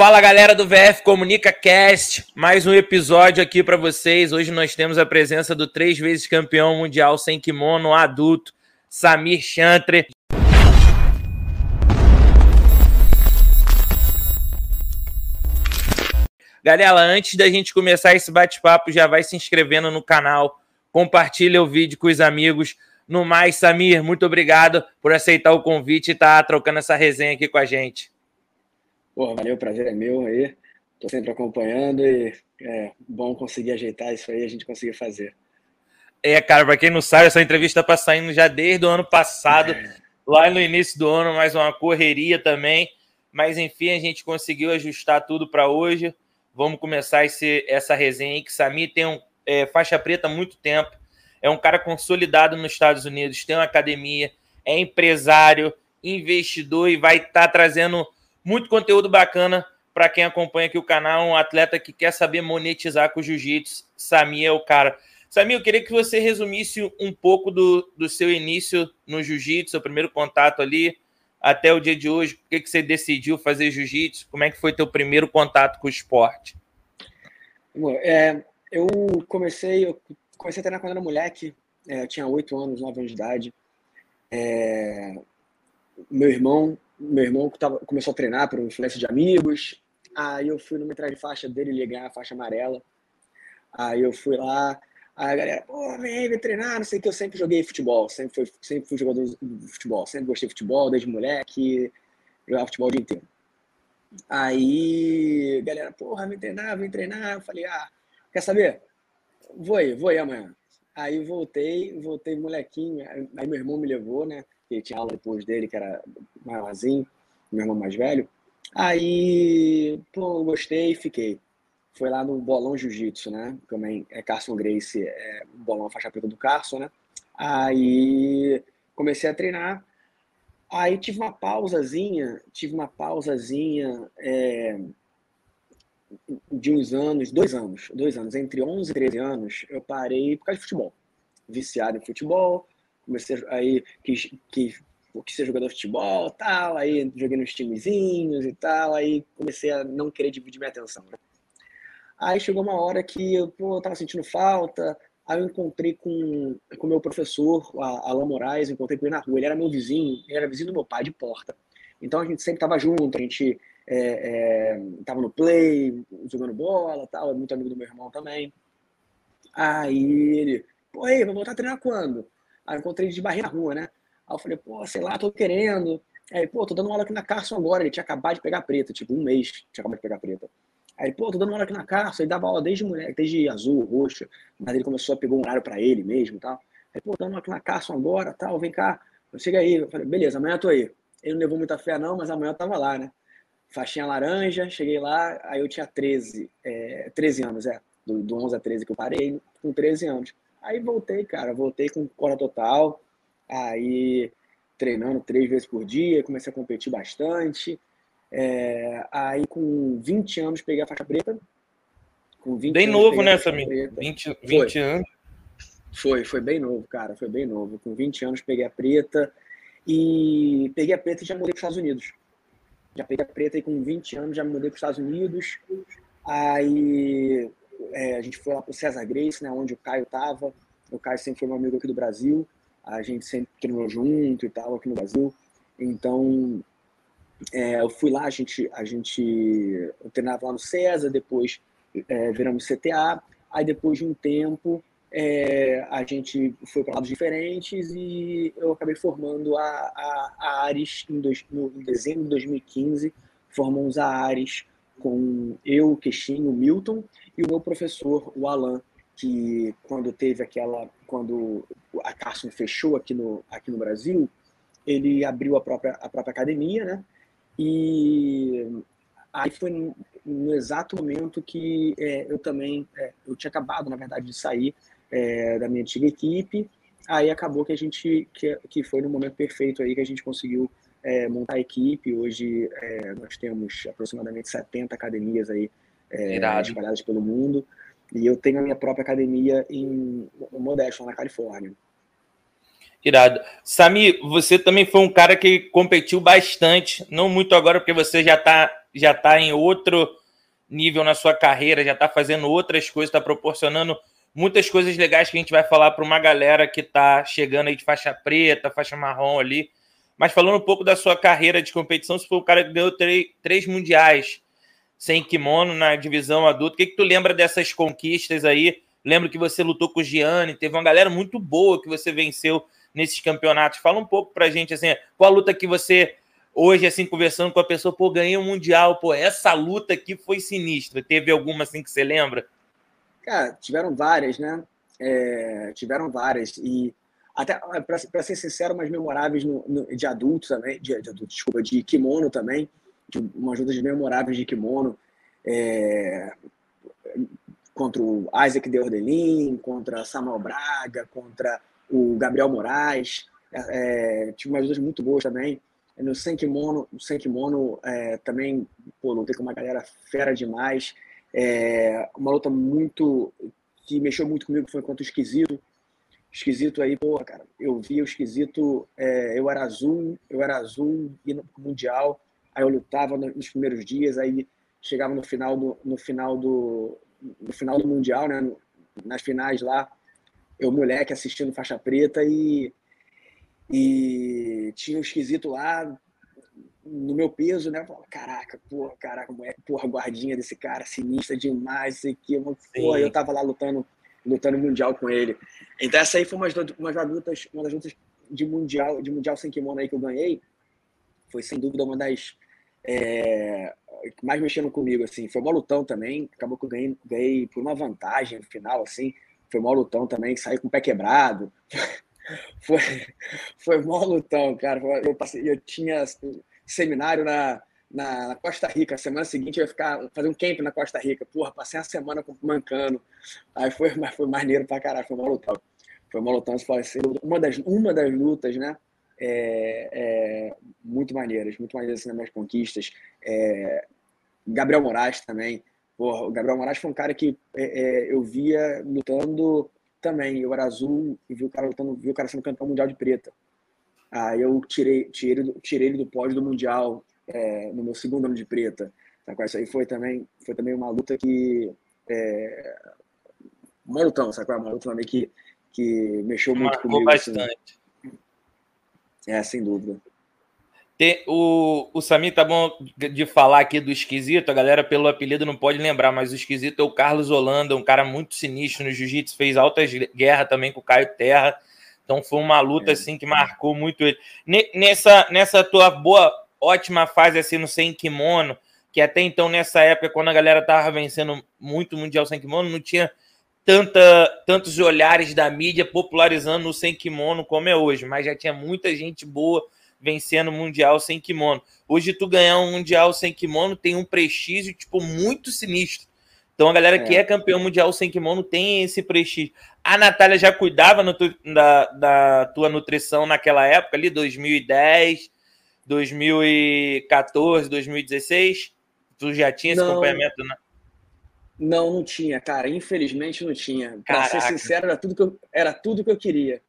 Fala galera do VF Comunica Cast, mais um episódio aqui para vocês. Hoje nós temos a presença do três vezes campeão mundial sem kimono adulto, Samir Chantre. Galera, antes da gente começar esse bate-papo, já vai se inscrevendo no canal, compartilha o vídeo com os amigos. No mais, Samir, muito obrigado por aceitar o convite e estar tá trocando essa resenha aqui com a gente. Pô, valeu, o prazer é meu aí. Tô sempre acompanhando e é bom conseguir ajeitar isso aí, a gente conseguir fazer. É, cara, para quem não sabe, essa entrevista tá saindo já desde o ano passado, é. lá no início do ano, mais uma correria também. Mas enfim, a gente conseguiu ajustar tudo para hoje. Vamos começar esse, essa resenha aí, que Samir tem um é, faixa preta há muito tempo, é um cara consolidado nos Estados Unidos, tem uma academia, é empresário, investidor e vai estar tá trazendo muito conteúdo bacana para quem acompanha aqui o canal, um atleta que quer saber monetizar com jiu-jitsu. Samir é o cara. Samir, eu queria que você resumisse um pouco do, do seu início no jiu-jitsu, seu primeiro contato ali, até o dia de hoje. Por que, que você decidiu fazer jiu-jitsu? Como é que foi teu primeiro contato com o esporte? É, eu comecei, eu comecei a treinar quando era moleque. É, eu tinha oito anos, nove anos de idade. É, meu irmão meu irmão tava, começou a treinar por influência de amigos. Aí eu fui numa entrada de faixa dele, ele ganhar a faixa amarela. Aí eu fui lá, aí a galera, pô, vem, vem treinar, não sei o que. Eu sempre joguei futebol, sempre fui, sempre fui jogador de futebol, sempre gostei de futebol, desde moleque, jogava futebol o dia inteiro. Aí, galera, porra, vem treinar, vem treinar. Eu falei, ah, quer saber? Vou aí, vou aí amanhã. Aí voltei, voltei molequinho, aí meu irmão me levou, né? Que tinha aula depois dele, que era maiorzinho, meu irmão mais velho. Aí, pô, gostei e fiquei. Foi lá no Bolão Jiu-Jitsu, né? Também é Carson Grace, é o bolão faixa preta do Carson, né? Aí comecei a treinar. Aí tive uma pausazinha, tive uma pausazinha é, de uns anos, dois anos, dois anos, entre 11 e 13 anos, eu parei por causa de futebol. Viciado em futebol, comecei aí quis, quis, quis ser jogador de futebol tal, aí joguei nos timezinhos e tal, aí comecei a não querer dividir minha atenção. Né? Aí chegou uma hora que eu, pô, eu tava sentindo falta, aí eu encontrei com o meu professor, Alain Moraes, encontrei com ele na rua, ele era meu vizinho, ele era vizinho do meu pai de porta. Então a gente sempre tava junto, a gente é, é, tava no play, jogando bola tal, é muito amigo do meu irmão também. Aí ele, pô, aí, vai voltar a treinar quando? Aí eu encontrei de barriga na rua, né? Aí eu falei, pô, sei lá, tô querendo. Aí, pô, tô dando aula aqui na Carson agora. Ele tinha acabado de pegar preta, tipo, um mês tinha acabado de pegar preta. Aí, pô, tô dando aula aqui na Carson. Ele dava aula desde mulher, desde azul, roxo. Mas ele começou a pegar um horário pra ele mesmo e tal. Aí, pô, tô dando aula aqui na Carson agora, tal, vem cá. Chega aí. Eu falei, beleza, amanhã eu tô aí. Ele não levou muita fé não, mas amanhã eu tava lá, né? Faixinha laranja, cheguei lá, aí eu tinha 13, é, 13 anos, é. Do, do 11 a 13 que eu parei, com 13 anos. Aí voltei, cara, voltei com cora total, aí treinando três vezes por dia, comecei a competir bastante. É, aí com 20 anos peguei a faixa preta. Com 20 bem novo, né, Samir? 20, 20 foi. anos. Foi, foi bem novo, cara, foi bem novo. Com 20 anos peguei a preta e peguei a preta e já mudei para os Estados Unidos. Já peguei a preta e com 20 anos já me mudei para os Estados Unidos. Aí é, a gente foi lá para o César Grace, né, onde o Caio estava. O Caio sempre foi um amigo aqui do Brasil. A gente sempre treinou junto e tal aqui no Brasil. Então, é, eu fui lá, a gente, a gente eu treinava lá no César, depois é, viramos CTA. Aí, depois de um tempo, é, a gente foi para lados diferentes e eu acabei formando a, a, a Ares em, dois, no, em dezembro de 2015. Formamos a Ares com eu, o Queixinho, o Milton e o meu professor, o Alan, que quando teve aquela, quando a Carson fechou aqui no, aqui no Brasil, ele abriu a própria, a própria academia, né? E aí foi no, exato momento que é, eu também, é, eu tinha acabado, na verdade, de sair é, da minha antiga equipe, aí acabou que a gente, que, que foi no momento perfeito aí que a gente conseguiu é, montar a equipe. Hoje é, nós temos aproximadamente 70 academias aí é, espalhadas pelo mundo. E eu tenho a minha própria academia em Modesto, na Califórnia. Irado. Sami, você também foi um cara que competiu bastante, não muito agora, porque você já está já tá em outro nível na sua carreira, já tá fazendo outras coisas, tá proporcionando muitas coisas legais que a gente vai falar para uma galera que tá chegando aí de faixa preta, faixa marrom ali. Mas falando um pouco da sua carreira de competição, você foi o cara que ganhou três, três mundiais sem kimono na divisão adulta. O que, que tu lembra dessas conquistas aí? Lembro que você lutou com o Gianni, teve uma galera muito boa que você venceu nesses campeonatos. Fala um pouco pra gente, assim, qual a luta que você, hoje, assim, conversando com a pessoa, pô, ganhei um Mundial, pô, essa luta aqui foi sinistra. Teve alguma, assim, que você lembra? Cara, tiveram várias, né? É, tiveram várias. E até, para ser sincero, mais memoráveis no, no, de adulto também, de, de, desculpa, de kimono também, umas lutas memoráveis de kimono. É, contra o Isaac de Ordelin, contra Samuel Braga, contra o Gabriel Moraes. É, é tive umas lutas muito boas também. No Senkimono, no Senkimono é, também pô, lutei com uma galera fera demais. É, uma luta muito que mexeu muito comigo foi contra o Esquisito. Esquisito aí, pô, cara, eu vi o Esquisito, é, eu era azul, eu era azul, indo pro Mundial, aí eu lutava nos primeiros dias, aí chegava no final do, no final do, no final do Mundial, né? Nas finais lá, eu, moleque, assistindo faixa preta e, e tinha um esquisito lá no meu peso, né? Falava, caraca, porra, caraca, moleque, porra, guardinha desse cara, sinistra demais, isso aqui. Porra, eu tava lá lutando, lutando mundial com ele. Então essa aí foi uma, uma das lutas, uma das lutas de mundial, de mundial sem kimono aí que eu ganhei. Foi sem dúvida uma das é, mais mexendo comigo, assim. Foi uma lutão também, acabou que eu ganhei, ganhei por uma vantagem no final, assim. Foi uma lutão também, saí com o pé quebrado. foi, foi mó lutão, cara. Eu, passei, eu tinha seminário na, na, Costa Rica. Semana seguinte eu ia ficar, fazer um camp na Costa Rica. Porra, passei uma semana mancando. Aí foi, foi maneiro pra caralho, foi uma lutão. Foi uma lutão, uma das, uma das lutas, né? É, é, muito maneiras, muito maneiras assim, nas minhas conquistas. É, Gabriel Moraes também. Porra, o Gabriel Moraes foi um cara que é, é, eu via lutando também. Eu era azul e vi o cara lutando, vi o cara sendo campeão mundial de preta. Aí eu tirei, tirei, tirei ele do pódio do mundial é, no meu segundo ano de preta. Sacou? Isso aí foi também, foi também uma luta que. É, uma lutão, sacou? Uma luta também que, que mexeu muito Marcou comigo. Assim. Bastante. Assim. É, sem dúvida. Tem, o, o Samir tá bom de falar aqui do esquisito, a galera pelo apelido não pode lembrar, mas o esquisito é o Carlos Holanda, um cara muito sinistro no jiu-jitsu, fez altas guerras também com o Caio Terra. Então foi uma luta é. assim que marcou muito ele. Nessa, nessa tua boa, ótima fase assim no sem kimono, que até então nessa época quando a galera tava vencendo muito mundial sem kimono, não tinha tanta, tantos olhares da mídia popularizando o sem kimono como é hoje, mas já tinha muita gente boa vencendo o mundial sem kimono. Hoje tu ganhar um mundial sem kimono tem um prestígio tipo muito sinistro. Então a galera é. que é campeão mundial sem kimono tem esse prestígio. A Natália já cuidava no, da, da tua nutrição naquela época ali, 2010, 2014, 2016? Tu já tinha esse Não. acompanhamento, né? Não, não tinha, cara. Infelizmente não tinha. Pra ser sincero, era tudo, que eu, era tudo que eu queria.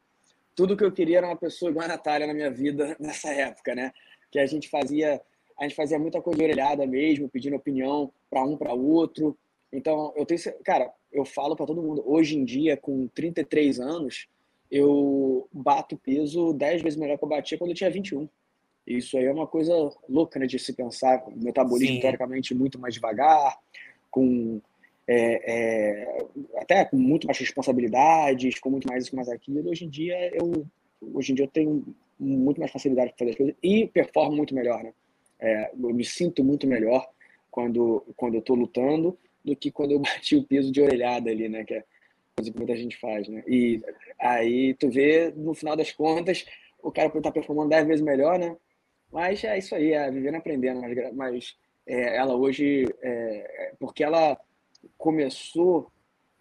Tudo que eu queria era uma pessoa igual a Natália na minha vida nessa época, né? Que a gente fazia, a gente fazia muita coisa orelhada mesmo, pedindo opinião para um para outro. Então, eu tenho, cara, eu falo para todo mundo, hoje em dia com 33 anos, eu bato peso 10 vezes melhor que eu batia quando eu tinha 21. Isso aí é uma coisa louca, né, de se pensar, metabolismo Sim. teoricamente muito mais devagar, com é, é, até com muito mais responsabilidades, com muito mais isso, mais aquilo. Hoje em dia eu, hoje em dia eu tenho muito mais facilidade para fazer as coisas e performo muito melhor, né? É, eu me sinto muito melhor quando quando eu estou lutando do que quando eu bati o peso de orelhada ali, né? Que é coisa que muita gente faz, né? E aí tu vê no final das contas o cara pode estar tá performando 10 vezes melhor, né? Mas é isso aí, é vivendo aprendendo. Mas, mas é, ela hoje, é, porque ela começou,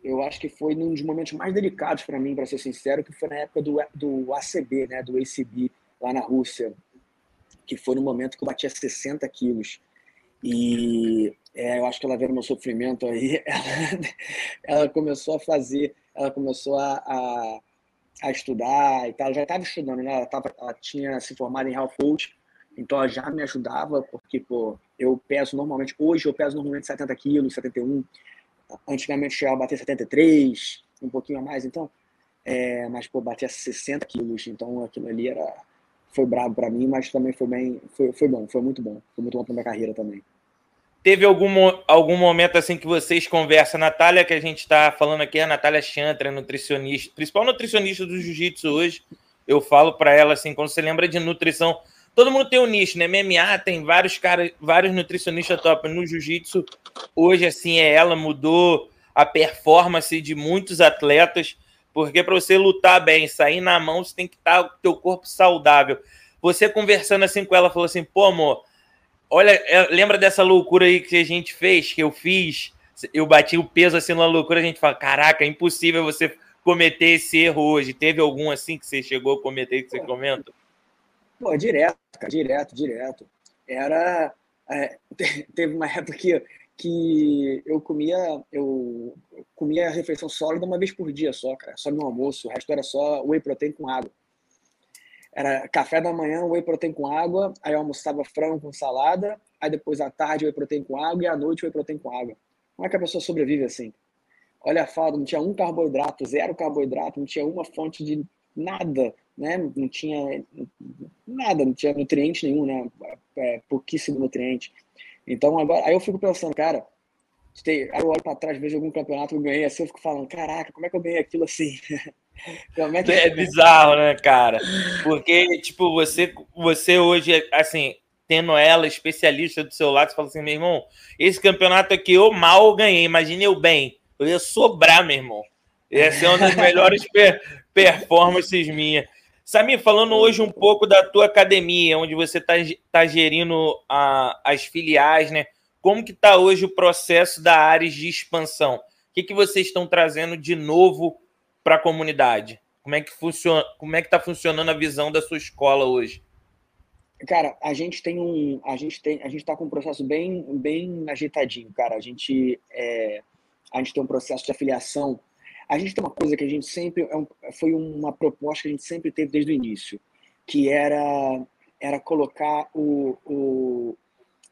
eu acho que foi num dos momentos mais delicados para mim, para ser sincero, que foi na época do, do ACB, né, do ACB, lá na Rússia, que foi no momento que eu batia 60 quilos. E é, eu acho que ela vendo meu sofrimento aí, ela, ela começou a fazer, ela começou a, a, a estudar e tal. Ela já estava estudando, né? Ela, tava, ela tinha se formado em health coach, então ela já me ajudava, porque, pô, eu peso normalmente, hoje eu peso normalmente 70 quilos, 71. Antigamente chegava a bater 73, um pouquinho a mais, então. É, mas, pô, batia 60 quilos, então aquilo ali era, foi brabo para mim, mas também foi bem, foi, foi bom, foi muito bom. Foi muito bom pra minha carreira também. Teve algum, algum momento assim que vocês conversam, Natália, que a gente está falando aqui, a Natália Chantra, nutricionista, principal nutricionista do jiu-jitsu hoje. Eu falo para ela assim, quando você lembra de nutrição, todo mundo tem um nicho, né? MMA tem vários caras, vários nutricionistas top no jiu-jitsu. Hoje assim é ela mudou a performance de muitos atletas, porque para você lutar bem, sair na mão, você tem que estar tá, com o teu corpo saudável. Você conversando assim com ela falou assim: "Pô, amor, Olha, é, lembra dessa loucura aí que a gente fez, que eu fiz? Eu bati o peso assim numa loucura, a gente fala: caraca, é impossível você cometer esse erro hoje. Teve algum assim que você chegou a cometer que você comenta? Pô, direto, cara, direto, direto. Era. É, teve uma época que, que eu comia eu comia a refeição sólida uma vez por dia só, cara. Só no almoço. O resto era só whey protein com água. Era café da manhã, whey protein com água, aí eu almoçava frango com salada, aí depois à tarde whey protein com água e à noite whey protein com água. Como é que a pessoa sobrevive assim? Olha a falta, não tinha um carboidrato, zero carboidrato, não tinha uma fonte de nada, né? Não tinha nada, não tinha nutriente nenhum, né? É, pouquíssimo nutriente. Então agora, aí eu fico pensando, cara, aí eu olho para trás, vejo algum campeonato que eu ganhei assim, eu fico falando, caraca, como é que eu ganhei aquilo assim? É, que... é bizarro, né, cara? Porque, tipo, você, você hoje, assim, tendo ela especialista do seu lado, você fala assim, meu irmão, esse campeonato aqui eu mal ganhei, imagine eu bem. Eu ia sobrar, meu irmão. Ia ser uma das melhores per performances minhas. Samir, falando hoje um pouco da tua academia, onde você está tá gerindo a, as filiais, né? Como que está hoje o processo da área de expansão? O que, que vocês estão trazendo de novo para a comunidade? Como é que funciona? Como é que está funcionando a visão da sua escola hoje? Cara, a gente tem um, a gente tem, a gente está com um processo bem, bem ajeitadinho, cara. A gente, é, a gente tem um processo de afiliação. A gente tem uma coisa que a gente sempre, é foi uma proposta que a gente sempre teve desde o início, que era, era colocar o, o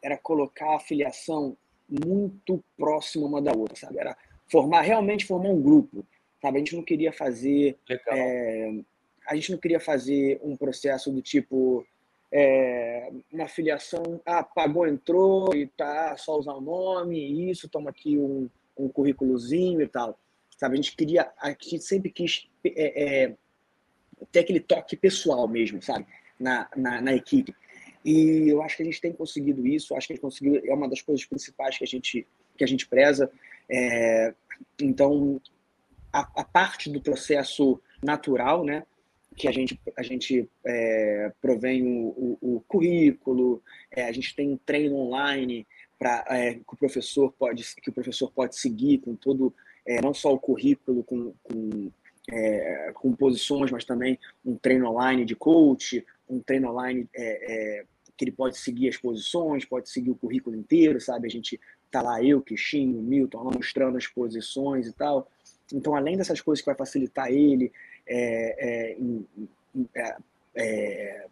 era colocar a afiliação muito próxima uma da outra, sabe? Era formar realmente formar um grupo sabe? A gente não queria fazer, é, a gente não queria fazer um processo do tipo é, uma filiação, ah, pagou, entrou e tá só usar o nome, isso, toma aqui um, um currículozinho e tal, sabe? A gente queria, a gente sempre quis é, é, ter aquele toque pessoal mesmo, sabe? Na, na, na, equipe. E eu acho que a gente tem conseguido isso, acho que a gente conseguiu, é uma das coisas principais que a gente, que a gente preza. É, então, a, a parte do processo natural, né? que a gente, a gente é, provém o, o, o currículo, é, a gente tem um treino online para é, que o professor pode que o professor pode seguir com todo é, não só o currículo com, com, é, com posições, mas também um treino online de coach, um treino online é, que ele pode seguir as posições, pode seguir o currículo inteiro, sabe? A gente tá lá eu, Kishinho, Milton, mostrando as posições e tal. Então, além dessas coisas que vai facilitar ele, é, é,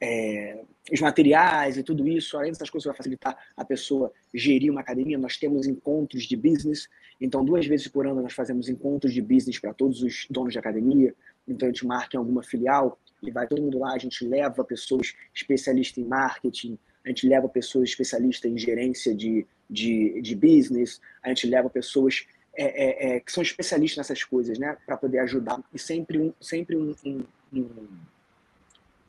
é, os materiais e tudo isso, além dessas coisas vai facilitar a pessoa gerir uma academia, nós temos encontros de business. Então, duas vezes por ano nós fazemos encontros de business para todos os donos de academia. Então, a gente marca em alguma filial e vai todo mundo lá, a gente leva pessoas especialistas em marketing, a gente leva pessoas especialistas em gerência de, de, de business, a gente leva pessoas é, é, é, que são especialistas nessas coisas, né, para poder ajudar. E sempre um, sempre um, um, um,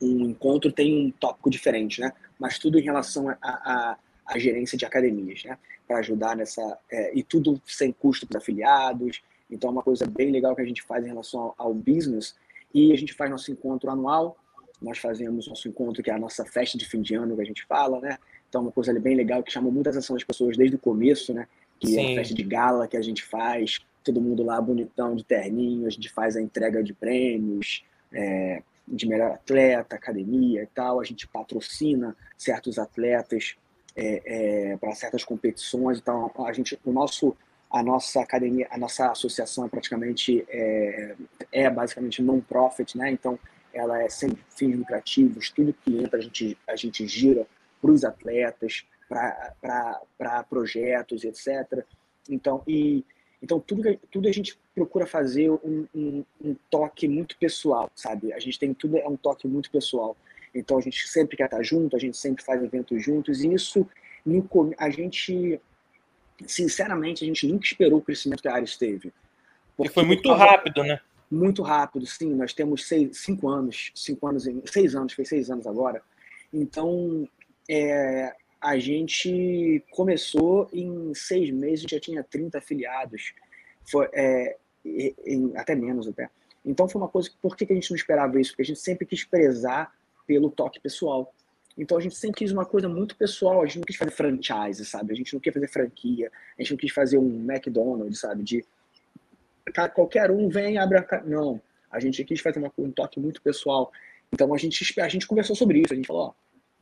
um, encontro tem um tópico diferente, né? Mas tudo em relação à gerência de academias, né? Para ajudar nessa é, e tudo sem custo para afiliados. Então é uma coisa bem legal que a gente faz em relação ao, ao business e a gente faz nosso encontro anual. Nós fazemos nosso encontro que é a nossa festa de fim de ano que a gente fala, né? Então é uma coisa bem legal que chama muita atenção das pessoas desde o começo, né? que Sim. é uma festa de gala que a gente faz, todo mundo lá bonitão, de terninho, a gente faz a entrega de prêmios, é, de melhor atleta, academia e tal, a gente patrocina certos atletas é, é, para certas competições, então a gente, o nosso, a nossa academia, a nossa associação é praticamente é, é basicamente non-profit, né? Então ela é sem fins lucrativos, tudo que entra a gente a gente gira para os atletas, para projetos, etc. Então, e, então tudo, tudo a gente procura fazer um, um, um, toque muito pessoal, sabe? A gente tem tudo é um toque muito pessoal. Então a gente sempre quer estar junto, a gente sempre faz eventos juntos e isso a gente sinceramente a gente nunca esperou o crescimento que a Ares teve. Porque foi muito rápido, né? Muito rápido, sim. Nós temos seis, cinco anos, cinco anos, seis anos, fez seis anos agora. Então, é, a gente começou em seis meses, já tinha 30 afiliados, foi, é, em, até menos até. Então foi uma coisa, por que, que a gente não esperava isso? Porque a gente sempre quis prezar pelo toque pessoal. Então a gente sempre quis uma coisa muito pessoal, a gente não quis fazer franchise, sabe? A gente não quis fazer franquia, a gente não quis fazer um McDonald's, sabe? De qualquer um vem abre a... Não, a gente quis fazer uma, um toque muito pessoal. Então a gente, a gente conversou sobre isso, a gente falou, ó,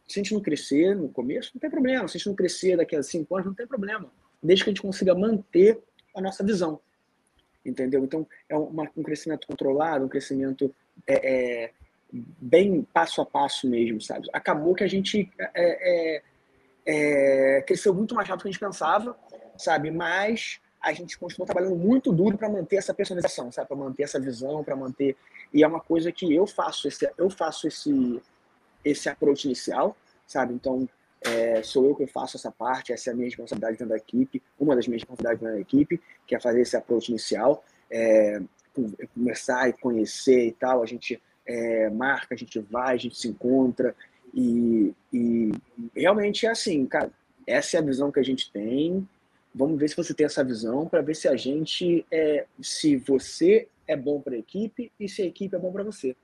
se a gente não crescer no começo, não tem problema. Se a gente não crescer daqui a cinco anos, não tem problema. Desde que a gente consiga manter a nossa visão. Entendeu? Então, é uma, um crescimento controlado, um crescimento é, é, bem passo a passo mesmo, sabe? Acabou que a gente é, é, é cresceu muito mais rápido do que a gente pensava, sabe? Mas a gente continuou trabalhando muito duro para manter essa personalização, sabe? Para manter essa visão, para manter. E é uma coisa que eu faço esse, eu faço esse esse approach inicial, sabe? Então, é, sou eu que faço essa parte, essa é a minha responsabilidade dentro da equipe, uma das minhas responsabilidades dentro da equipe, que é fazer esse approach inicial, é, começar e conhecer e tal, a gente é, marca, a gente vai, a gente se encontra e, e realmente é assim, cara, essa é a visão que a gente tem, vamos ver se você tem essa visão para ver se a gente, é, se você é bom para a equipe e se a equipe é bom para você.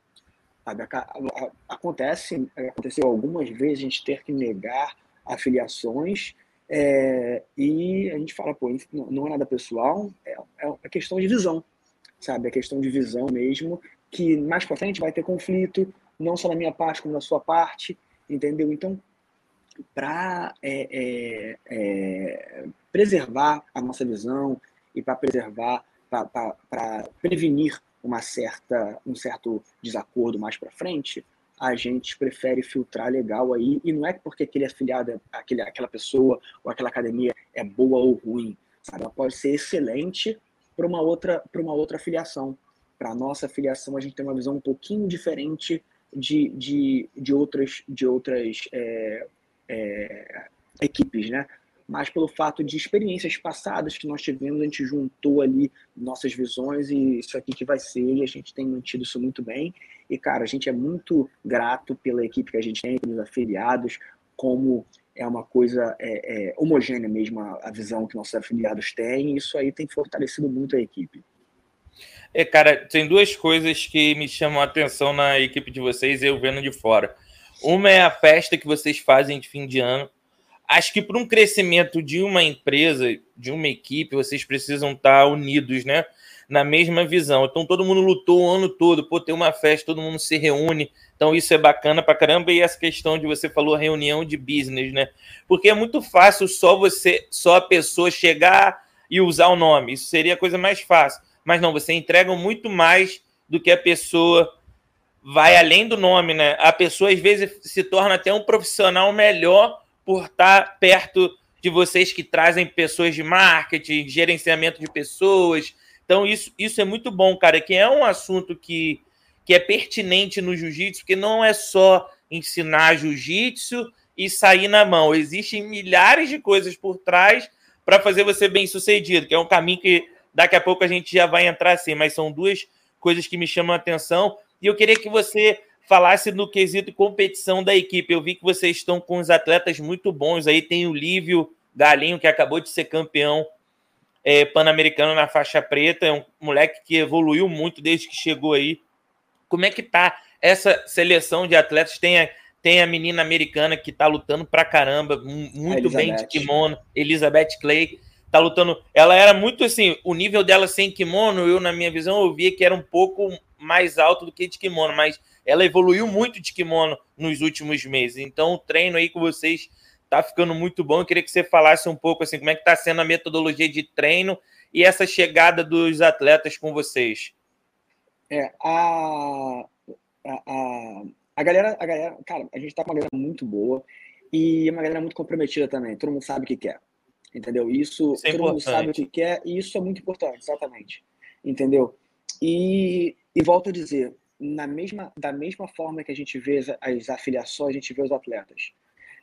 Acontece, aconteceu algumas vezes a gente ter que negar afiliações é, e a gente fala, pô, não é nada pessoal, é, é questão de visão, sabe? É questão de visão mesmo, que mais para frente vai ter conflito, não só na minha parte, como na sua parte, entendeu? Então, para é, é, é, preservar a nossa visão e para preservar, para prevenir uma certa, um certo desacordo mais para frente, a gente prefere filtrar legal aí, e não é porque aquele afiliado, aquele, aquela pessoa ou aquela academia é boa ou ruim, sabe? Ela pode ser excelente para uma outra para uma outra afiliação. Para a nossa afiliação, a gente tem uma visão um pouquinho diferente de, de, de outras, de outras é, é, equipes, né? Mas pelo fato de experiências passadas que nós tivemos, a gente juntou ali nossas visões e isso aqui que vai ser, e a gente tem mantido isso muito bem. E, cara, a gente é muito grato pela equipe que a gente tem, pelos afiliados, como é uma coisa é, é, homogênea mesmo a, a, visão que nossos afiliados têm, e isso aí tem fortalecido muito a equipe. É, cara, tem duas coisas que me chamam a atenção na equipe de vocês, eu vendo de fora. Uma é a festa que vocês fazem de fim de ano, acho que para um crescimento de uma empresa, de uma equipe, vocês precisam estar unidos, né? Na mesma visão. Então todo mundo lutou o ano todo, pô, tem uma festa, todo mundo se reúne. Então isso é bacana pra caramba. E essa questão de você falou reunião de business, né? Porque é muito fácil só você, só a pessoa chegar e usar o nome. Isso seria a coisa mais fácil. Mas não, você entrega muito mais do que a pessoa vai além do nome, né? A pessoa às vezes se torna até um profissional melhor por estar perto de vocês que trazem pessoas de marketing, gerenciamento de pessoas. Então, isso, isso é muito bom, cara, que é um assunto que, que é pertinente no jiu-jitsu, porque não é só ensinar jiu-jitsu e sair na mão. Existem milhares de coisas por trás para fazer você bem sucedido, que é um caminho que daqui a pouco a gente já vai entrar assim, mas são duas coisas que me chamam a atenção. E eu queria que você falasse no quesito competição da equipe. Eu vi que vocês estão com os atletas muito bons aí. Tem o Lívio Galinho, que acabou de ser campeão é, pan-americano na faixa preta. É um moleque que evoluiu muito desde que chegou aí. Como é que tá essa seleção de atletas? Tem a, tem a menina americana que tá lutando pra caramba, muito bem de kimono, Elizabeth Clay tá lutando. Ela era muito assim, o nível dela sem kimono, eu, na minha visão, eu via que era um pouco mais alto do que de kimono, mas ela evoluiu muito de kimono nos últimos meses. Então, o treino aí com vocês tá ficando muito bom. Eu queria que você falasse um pouco assim, como é que está sendo a metodologia de treino e essa chegada dos atletas com vocês. É, a, a, a, galera, a galera, cara, a gente tá com uma galera muito boa. E é uma galera muito comprometida também, todo mundo sabe o que quer. Entendeu? Isso, isso é todo mundo sabe o que quer e isso é muito importante, exatamente. Entendeu? E, e volto a dizer, na mesma, da mesma forma que a gente vê as, as afiliações, a gente vê os atletas.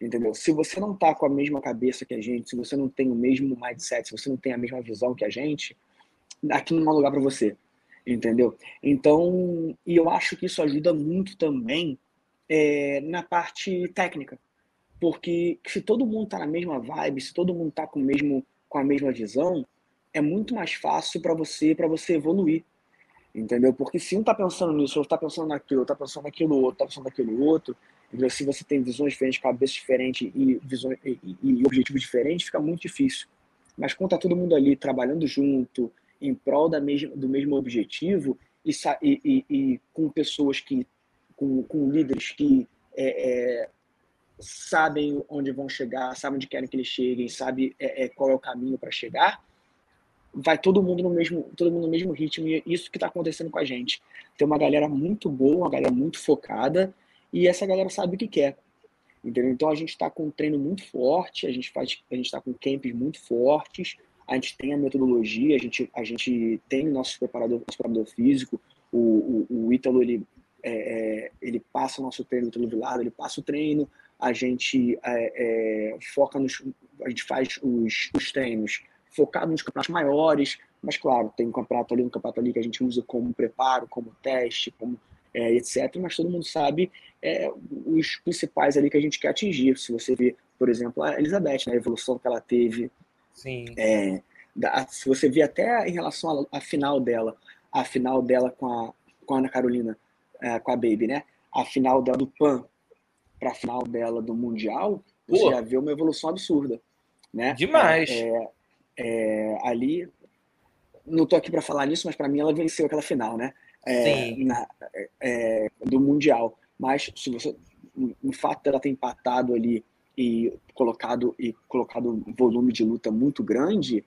Entendeu? Se você não tá com a mesma cabeça que a gente, se você não tem o mesmo mindset, se você não tem a mesma visão que a gente, aqui não é um lugar para você. Entendeu? Então, e eu acho que isso ajuda muito também é, na parte técnica. Porque se todo mundo tá na mesma vibe, se todo mundo tá com, mesmo, com a mesma visão, é muito mais fácil para você para você evoluir. Entendeu? Porque se um tá pensando nisso, ou tá pensando naquilo, ou tá pensando naquilo outro, tá pensando naquilo outro, entendeu? se você tem visões diferentes, cabeças diferentes e, visões, e, e objetivos diferentes, fica muito difícil. Mas quando tá todo mundo ali trabalhando junto, em prol da mesma, do mesmo objetivo, e, e, e com pessoas que, com, com líderes que é, é, sabem onde vão chegar, sabem onde querem que eles cheguem, sabem é, é, qual é o caminho para chegar, vai todo mundo no mesmo, todo mundo no mesmo ritmo e isso que está acontecendo com a gente. Tem uma galera muito boa, uma galera muito focada e essa galera sabe o que quer. Entendeu? Então a gente está com um treino muito forte, a gente faz, a gente está com camps muito fortes, a gente tem a metodologia, a gente, a gente tem o nosso preparador, nosso preparador físico, o, o, o Ítalo, ele, é, é, ele passa o nosso treino, o Ítalo Vilado, ele passa o treino, a gente é, é, foca nos. A gente faz os, os treinos focados nos campeonatos maiores, mas claro, tem um campeonato ali, um campeonato ali que a gente usa como preparo, como teste, como é, etc. Mas todo mundo sabe é, os principais ali que a gente quer atingir. Se você vê, por exemplo, a Elizabeth, né, a evolução que ela teve. Sim. É, da, se você vê até em relação à final dela, a final dela com a, com a Ana Carolina, é, com a Baby, né? A final dela do PAN, para a final dela do Mundial, você Pô. já vê uma evolução absurda. Né? Demais. É, é, ali, não estou aqui para falar nisso, mas para mim ela venceu aquela final, né? É, na, é, do Mundial. Mas se você, o fato dela ter empatado ali e colocado e colocado um volume de luta muito grande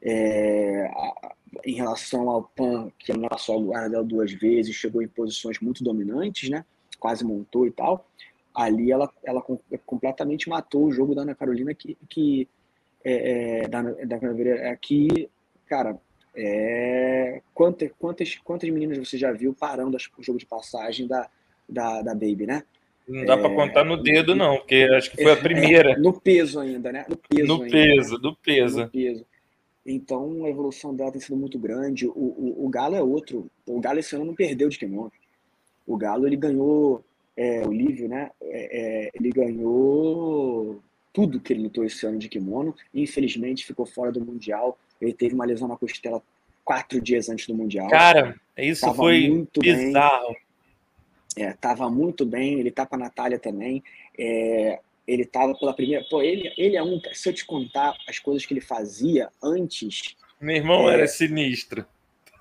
é, a, em relação ao Pan, que passou ao lugar dela duas vezes, chegou em posições muito dominantes, né? Quase montou e tal ali ela, ela completamente matou o jogo da Ana Carolina que, que é, é, da, da é que, cara, é, quantas, quantas, quantas meninas você já viu parando o jogo de passagem da, da, da Baby, né? Não dá é, para contar no dedo, não, porque acho que foi a primeira. no peso ainda, né? No peso. No ainda, peso, né? no peso. No peso. Então a evolução dela tem sido muito grande. O, o, o Galo é outro. O Galo esse ano não perdeu de kimono. O Galo ele ganhou é, o Lívio, né? É, é, ele ganhou tudo que ele lutou esse ano de kimono. Infelizmente ficou fora do Mundial. Ele teve uma lesão na costela quatro dias antes do Mundial. Cara, isso tava foi muito bizarro. Bem. É, tava muito bem. Ele tá com a Natália também. É, ele tava pela primeira. Pô, ele, ele é um. Se eu te contar as coisas que ele fazia antes. Meu irmão é, era sinistro.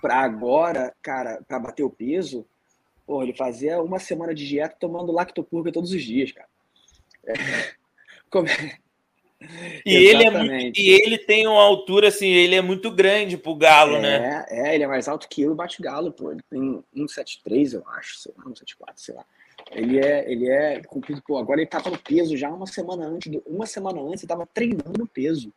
Pra agora, cara, para bater o peso, Pô, ele fazia uma semana de dieta tomando lactopurga todos os dias, cara. É. Como... E ele, é muito, e ele tem uma altura assim, ele é muito grande pro Galo, é, né? É, ele é mais alto que eu e bate Galo, pô. Ele tem 1,73, eu acho, sei lá, 1,74, sei lá. Ele é, ele é cumprido, pô. Agora ele tava no peso já uma semana antes. Do, uma semana antes ele tava treinando no peso.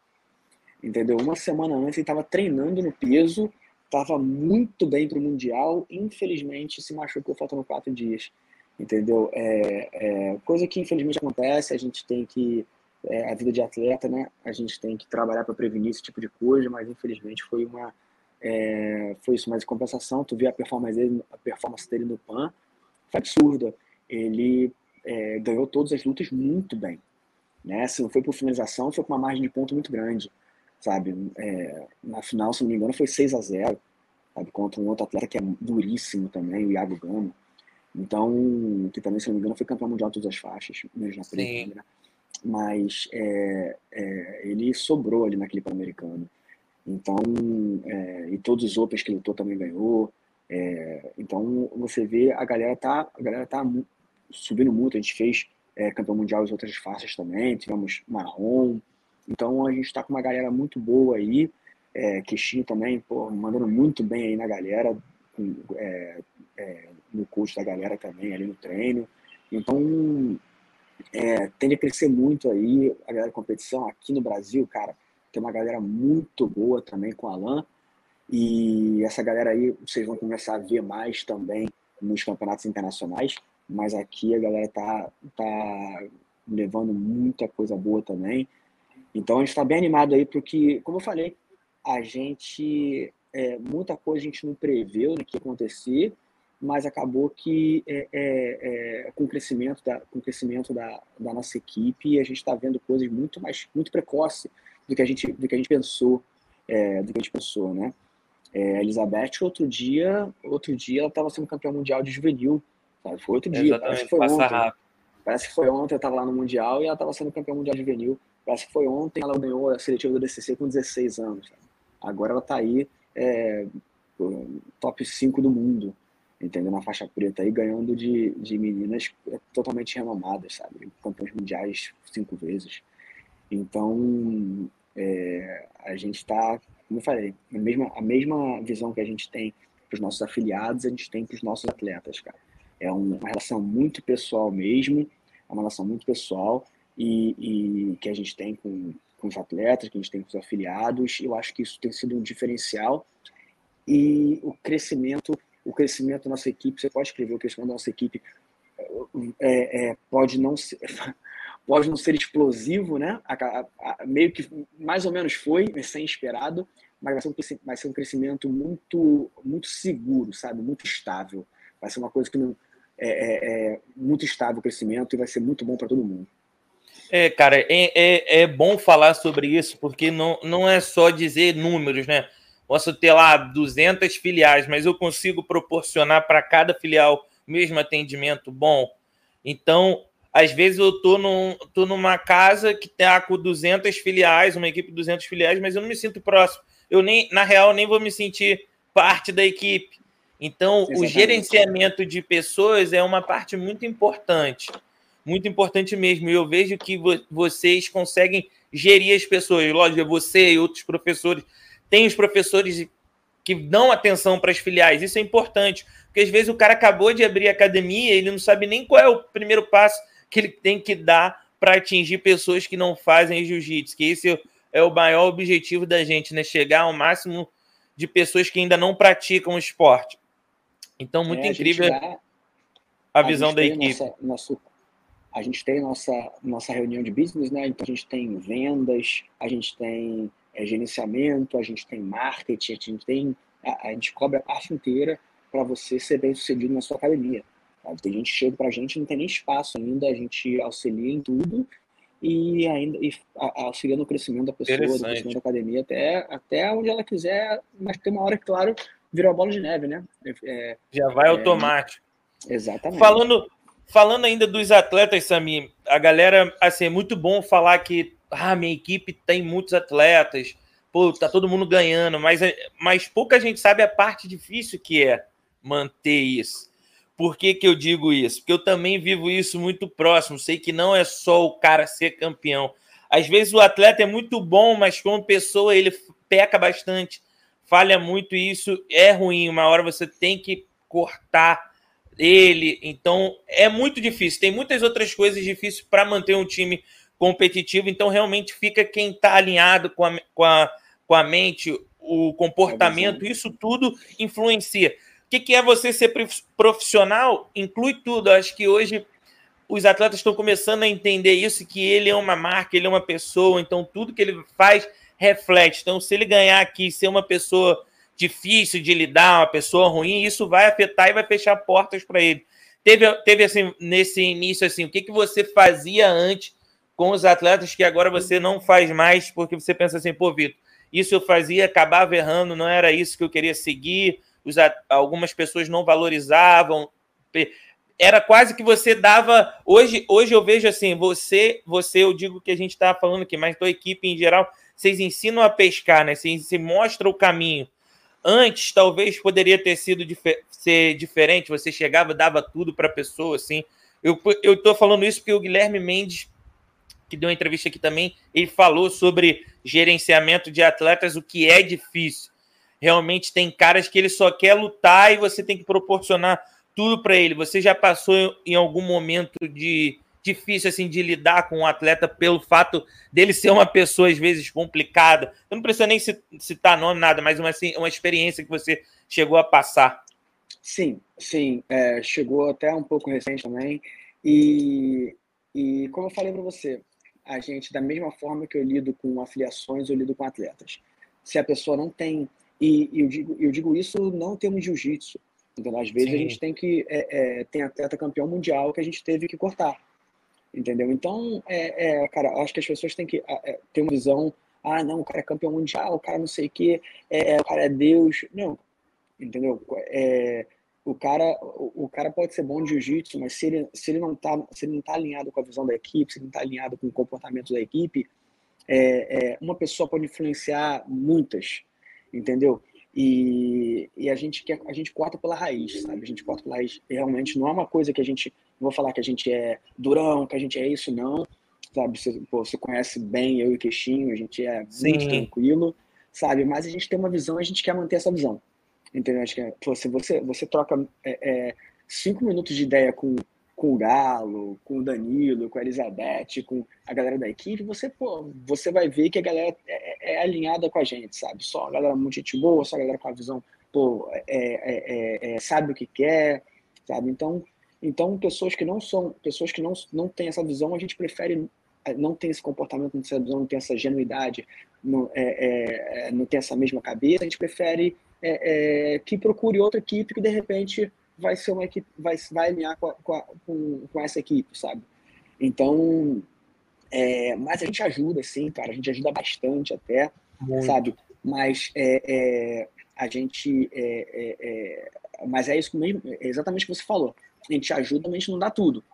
Entendeu? Uma semana antes ele tava treinando no peso estava muito bem para o Mundial, infelizmente se machucou faltando quatro dias, entendeu? É, é, coisa que infelizmente acontece, a gente tem que, é, a vida de atleta, né? A gente tem que trabalhar para prevenir esse tipo de coisa, mas infelizmente foi uma, é, foi isso, mas compensação, tu vê a performance dele, a performance dele no PAN, foi absurda, ele é, ganhou todas as lutas muito bem, né? Se não foi por finalização, foi com uma margem de ponto muito grande sabe? É, na final, se não me engano, foi 6 a 0 sabe? Contra um outro atleta que é duríssimo também, o Iago Gama. Então, que também, se não me engano, foi campeão mundial de todas as faixas, mesmo na né? Mas é, é, ele sobrou ali naquele Pan-Americano. Então, é, e todos os Opens que ele lutou também ganhou. É, então, você vê, a galera tá, a galera tá subindo muito. A gente fez é, campeão mundial de outras faixas também. Tivemos marrom, então a gente está com uma galera muito boa aí. É, Queixinho também, pô, mandando muito bem aí na galera, é, é, no curso da galera também, ali no treino. Então, é, tende a crescer muito aí a galera de competição aqui no Brasil, cara. Tem uma galera muito boa também com o Alan. E essa galera aí vocês vão começar a ver mais também nos campeonatos internacionais. Mas aqui a galera tá, tá levando muita coisa boa também. Então a gente está bem animado aí porque, como eu falei, a gente é, muita coisa a gente não preveu né, que ia acontecer, mas acabou que é, é, é, com o crescimento da com o crescimento da, da nossa equipe a gente está vendo coisas muito mais muito precoce do que a gente do que a gente pensou é, do que a gente pensou, né? É, Elizabeth outro dia outro dia ela estava sendo campeã mundial de juvenil, sabe? Foi outro dia, parece que foi ontem. Rápido. Parece que foi ontem, eu estava lá no mundial e ela estava sendo campeã mundial de juvenil. Parece que foi ontem ela ganhou a seletiva do DCC com 16 anos. Agora ela está aí é, top 5 do mundo, entendeu? Na faixa preta aí, ganhando de, de meninas totalmente renomadas, sabe? Campeões mundiais cinco vezes. Então, é, a gente está, como eu falei, a mesma, a mesma visão que a gente tem para os nossos afiliados, a gente tem para os nossos atletas, cara. É uma relação muito pessoal mesmo, é uma relação muito pessoal e, e que a gente tem com, com os atletas, que a gente tem com os afiliados. Eu acho que isso tem sido um diferencial e o crescimento, o crescimento da nossa equipe, você pode escrever o crescimento da nossa equipe é, é, pode não ser, pode não ser explosivo, né? Meio que mais ou menos foi, sem esperado, mas vai ser, um, vai ser um crescimento muito, muito seguro, sabe? Muito estável. Vai ser uma coisa que não é, é, é muito estável o crescimento e vai ser muito bom para todo mundo. É, cara, é, é, é, bom falar sobre isso, porque não, não é só dizer números, né? Posso ter lá 200 filiais, mas eu consigo proporcionar para cada filial o mesmo atendimento bom. Então, às vezes eu tô, num, tô numa casa que está com 200 filiais, uma equipe de 200 filiais, mas eu não me sinto próximo. Eu nem, na real, nem vou me sentir parte da equipe. Então, Exatamente. o gerenciamento de pessoas é uma parte muito importante muito importante mesmo. E eu vejo que vo vocês conseguem gerir as pessoas. Lógico, você e outros professores. Tem os professores que dão atenção para as filiais. Isso é importante, porque às vezes o cara acabou de abrir a academia, ele não sabe nem qual é o primeiro passo que ele tem que dar para atingir pessoas que não fazem jiu-jitsu. Que esse é o maior objetivo da gente, né? Chegar ao máximo de pessoas que ainda não praticam o esporte. Então, muito é, incrível a, a visão da equipe. Nossa, nosso a gente tem nossa, nossa reunião de business, né? Então a gente tem vendas, a gente tem é, gerenciamento, a gente tem marketing, a gente tem. A, a gente cobra a parte inteira para você ser bem sucedido na sua academia. Sabe? Tem gente que chega para a gente não tem nem espaço ainda, a gente auxilia em tudo e ainda e auxilia no crescimento da pessoa, no crescimento da academia, até, até onde ela quiser, mas tem uma hora que, claro, vira uma bola de neve, né? É, Já vai é, automático. Exatamente. Falando, Falando ainda dos atletas, Sami, a galera, assim, é muito bom falar que ah, minha equipe tem muitos atletas, pô, tá todo mundo ganhando, mas, mas pouca gente sabe a parte difícil que é manter isso. Por que, que eu digo isso? Porque eu também vivo isso muito próximo. Sei que não é só o cara ser campeão. Às vezes o atleta é muito bom, mas como pessoa ele peca bastante, falha muito e isso é ruim. Uma hora você tem que cortar ele. Então é muito difícil. Tem muitas outras coisas difíceis para manter um time competitivo. Então realmente fica quem está alinhado com a, com, a, com a mente, o comportamento, isso tudo influencia. O que, que é você ser profissional? Inclui tudo. Acho que hoje os atletas estão começando a entender isso, que ele é uma marca, ele é uma pessoa, então tudo que ele faz reflete. Então, se ele ganhar aqui, ser uma pessoa difícil de lidar, uma pessoa ruim, isso vai afetar e vai fechar portas para ele. Teve, teve assim, nesse início, assim, o que, que você fazia antes com os atletas que agora você não faz mais, porque você pensa assim, pô, Vitor, isso eu fazia, acabava errando, não era isso que eu queria seguir, os, algumas pessoas não valorizavam, era quase que você dava. Hoje, hoje eu vejo assim, você, você, eu digo que a gente está falando aqui, mas tua equipe em geral, vocês ensinam a pescar, né? Você mostra o caminho. Antes, talvez poderia ter sido ser diferente. Você chegava, dava tudo para a pessoa, assim. Eu, eu tô falando isso porque o Guilherme Mendes, que deu uma entrevista aqui também, ele falou sobre gerenciamento de atletas, o que é difícil. Realmente tem caras que ele só quer lutar e você tem que proporcionar tudo para ele. Você já passou em algum momento de difícil assim de lidar com um atleta pelo fato dele ser uma pessoa às vezes complicada? Eu não precisa nem citar nome, nada, mas uma, assim, uma experiência que você chegou a passar. Sim, sim, é, chegou até um pouco recente também. E, e como eu falei para você, a gente, da mesma forma que eu lido com afiliações, eu lido com atletas. Se a pessoa não tem, e, e eu, digo, eu digo isso não temos jiu-jitsu, entendeu? Às vezes Sim. a gente tem que, é, é, tem atleta campeão mundial que a gente teve que cortar, entendeu? Então, é, é cara, acho que as pessoas têm que é, ter uma visão, ah, não, o cara é campeão mundial, o cara não sei o quê, é, o cara é Deus. Não, entendeu? É, o cara, o, o, cara pode ser bom de jiu-jitsu, mas se ele, se ele não está se ele não tá alinhado com a visão da equipe, se ele não está alinhado com o comportamento da equipe, é, é, uma pessoa pode influenciar muitas, entendeu? E, e a gente quer, a gente corta pela raiz, sabe? A gente corta pela raiz. Realmente não é uma coisa que a gente, vou falar que a gente é durão, que a gente é isso, não. Sabe? Você, pô, você conhece bem eu e o Queixinho, a gente é Sim. muito tranquilo, sabe? Mas a gente tem uma visão, a gente quer manter essa visão. Entendeu? Acho que é, se você, você troca é, é, cinco minutos de ideia com, com o Galo, com o Danilo, com a Elizabeth, com a galera da equipe, você, pô, você vai ver que a galera é, é, é alinhada com a gente, sabe? Só a galera muito gente boa, só a galera com a visão, pô, é, é, sabe o que quer, sabe? Então, então, pessoas que não são, pessoas que não, não têm essa visão, a gente prefere não tem esse comportamento, não tem essa visão, não tem essa genuidade, não, é, é, não tem essa mesma cabeça, a gente prefere é, é, que procure outra equipe que de repente vai ser uma equipe, vai, vai alinhar com, a, com, com, essa equipe, sabe? Então, é, mas a gente ajuda, sim, cara, a gente ajuda bastante até, Muito. sabe? Mas é, é, a gente, é, mas é isso mesmo, é exatamente o que você falou. A gente ajuda, mas a gente não dá tudo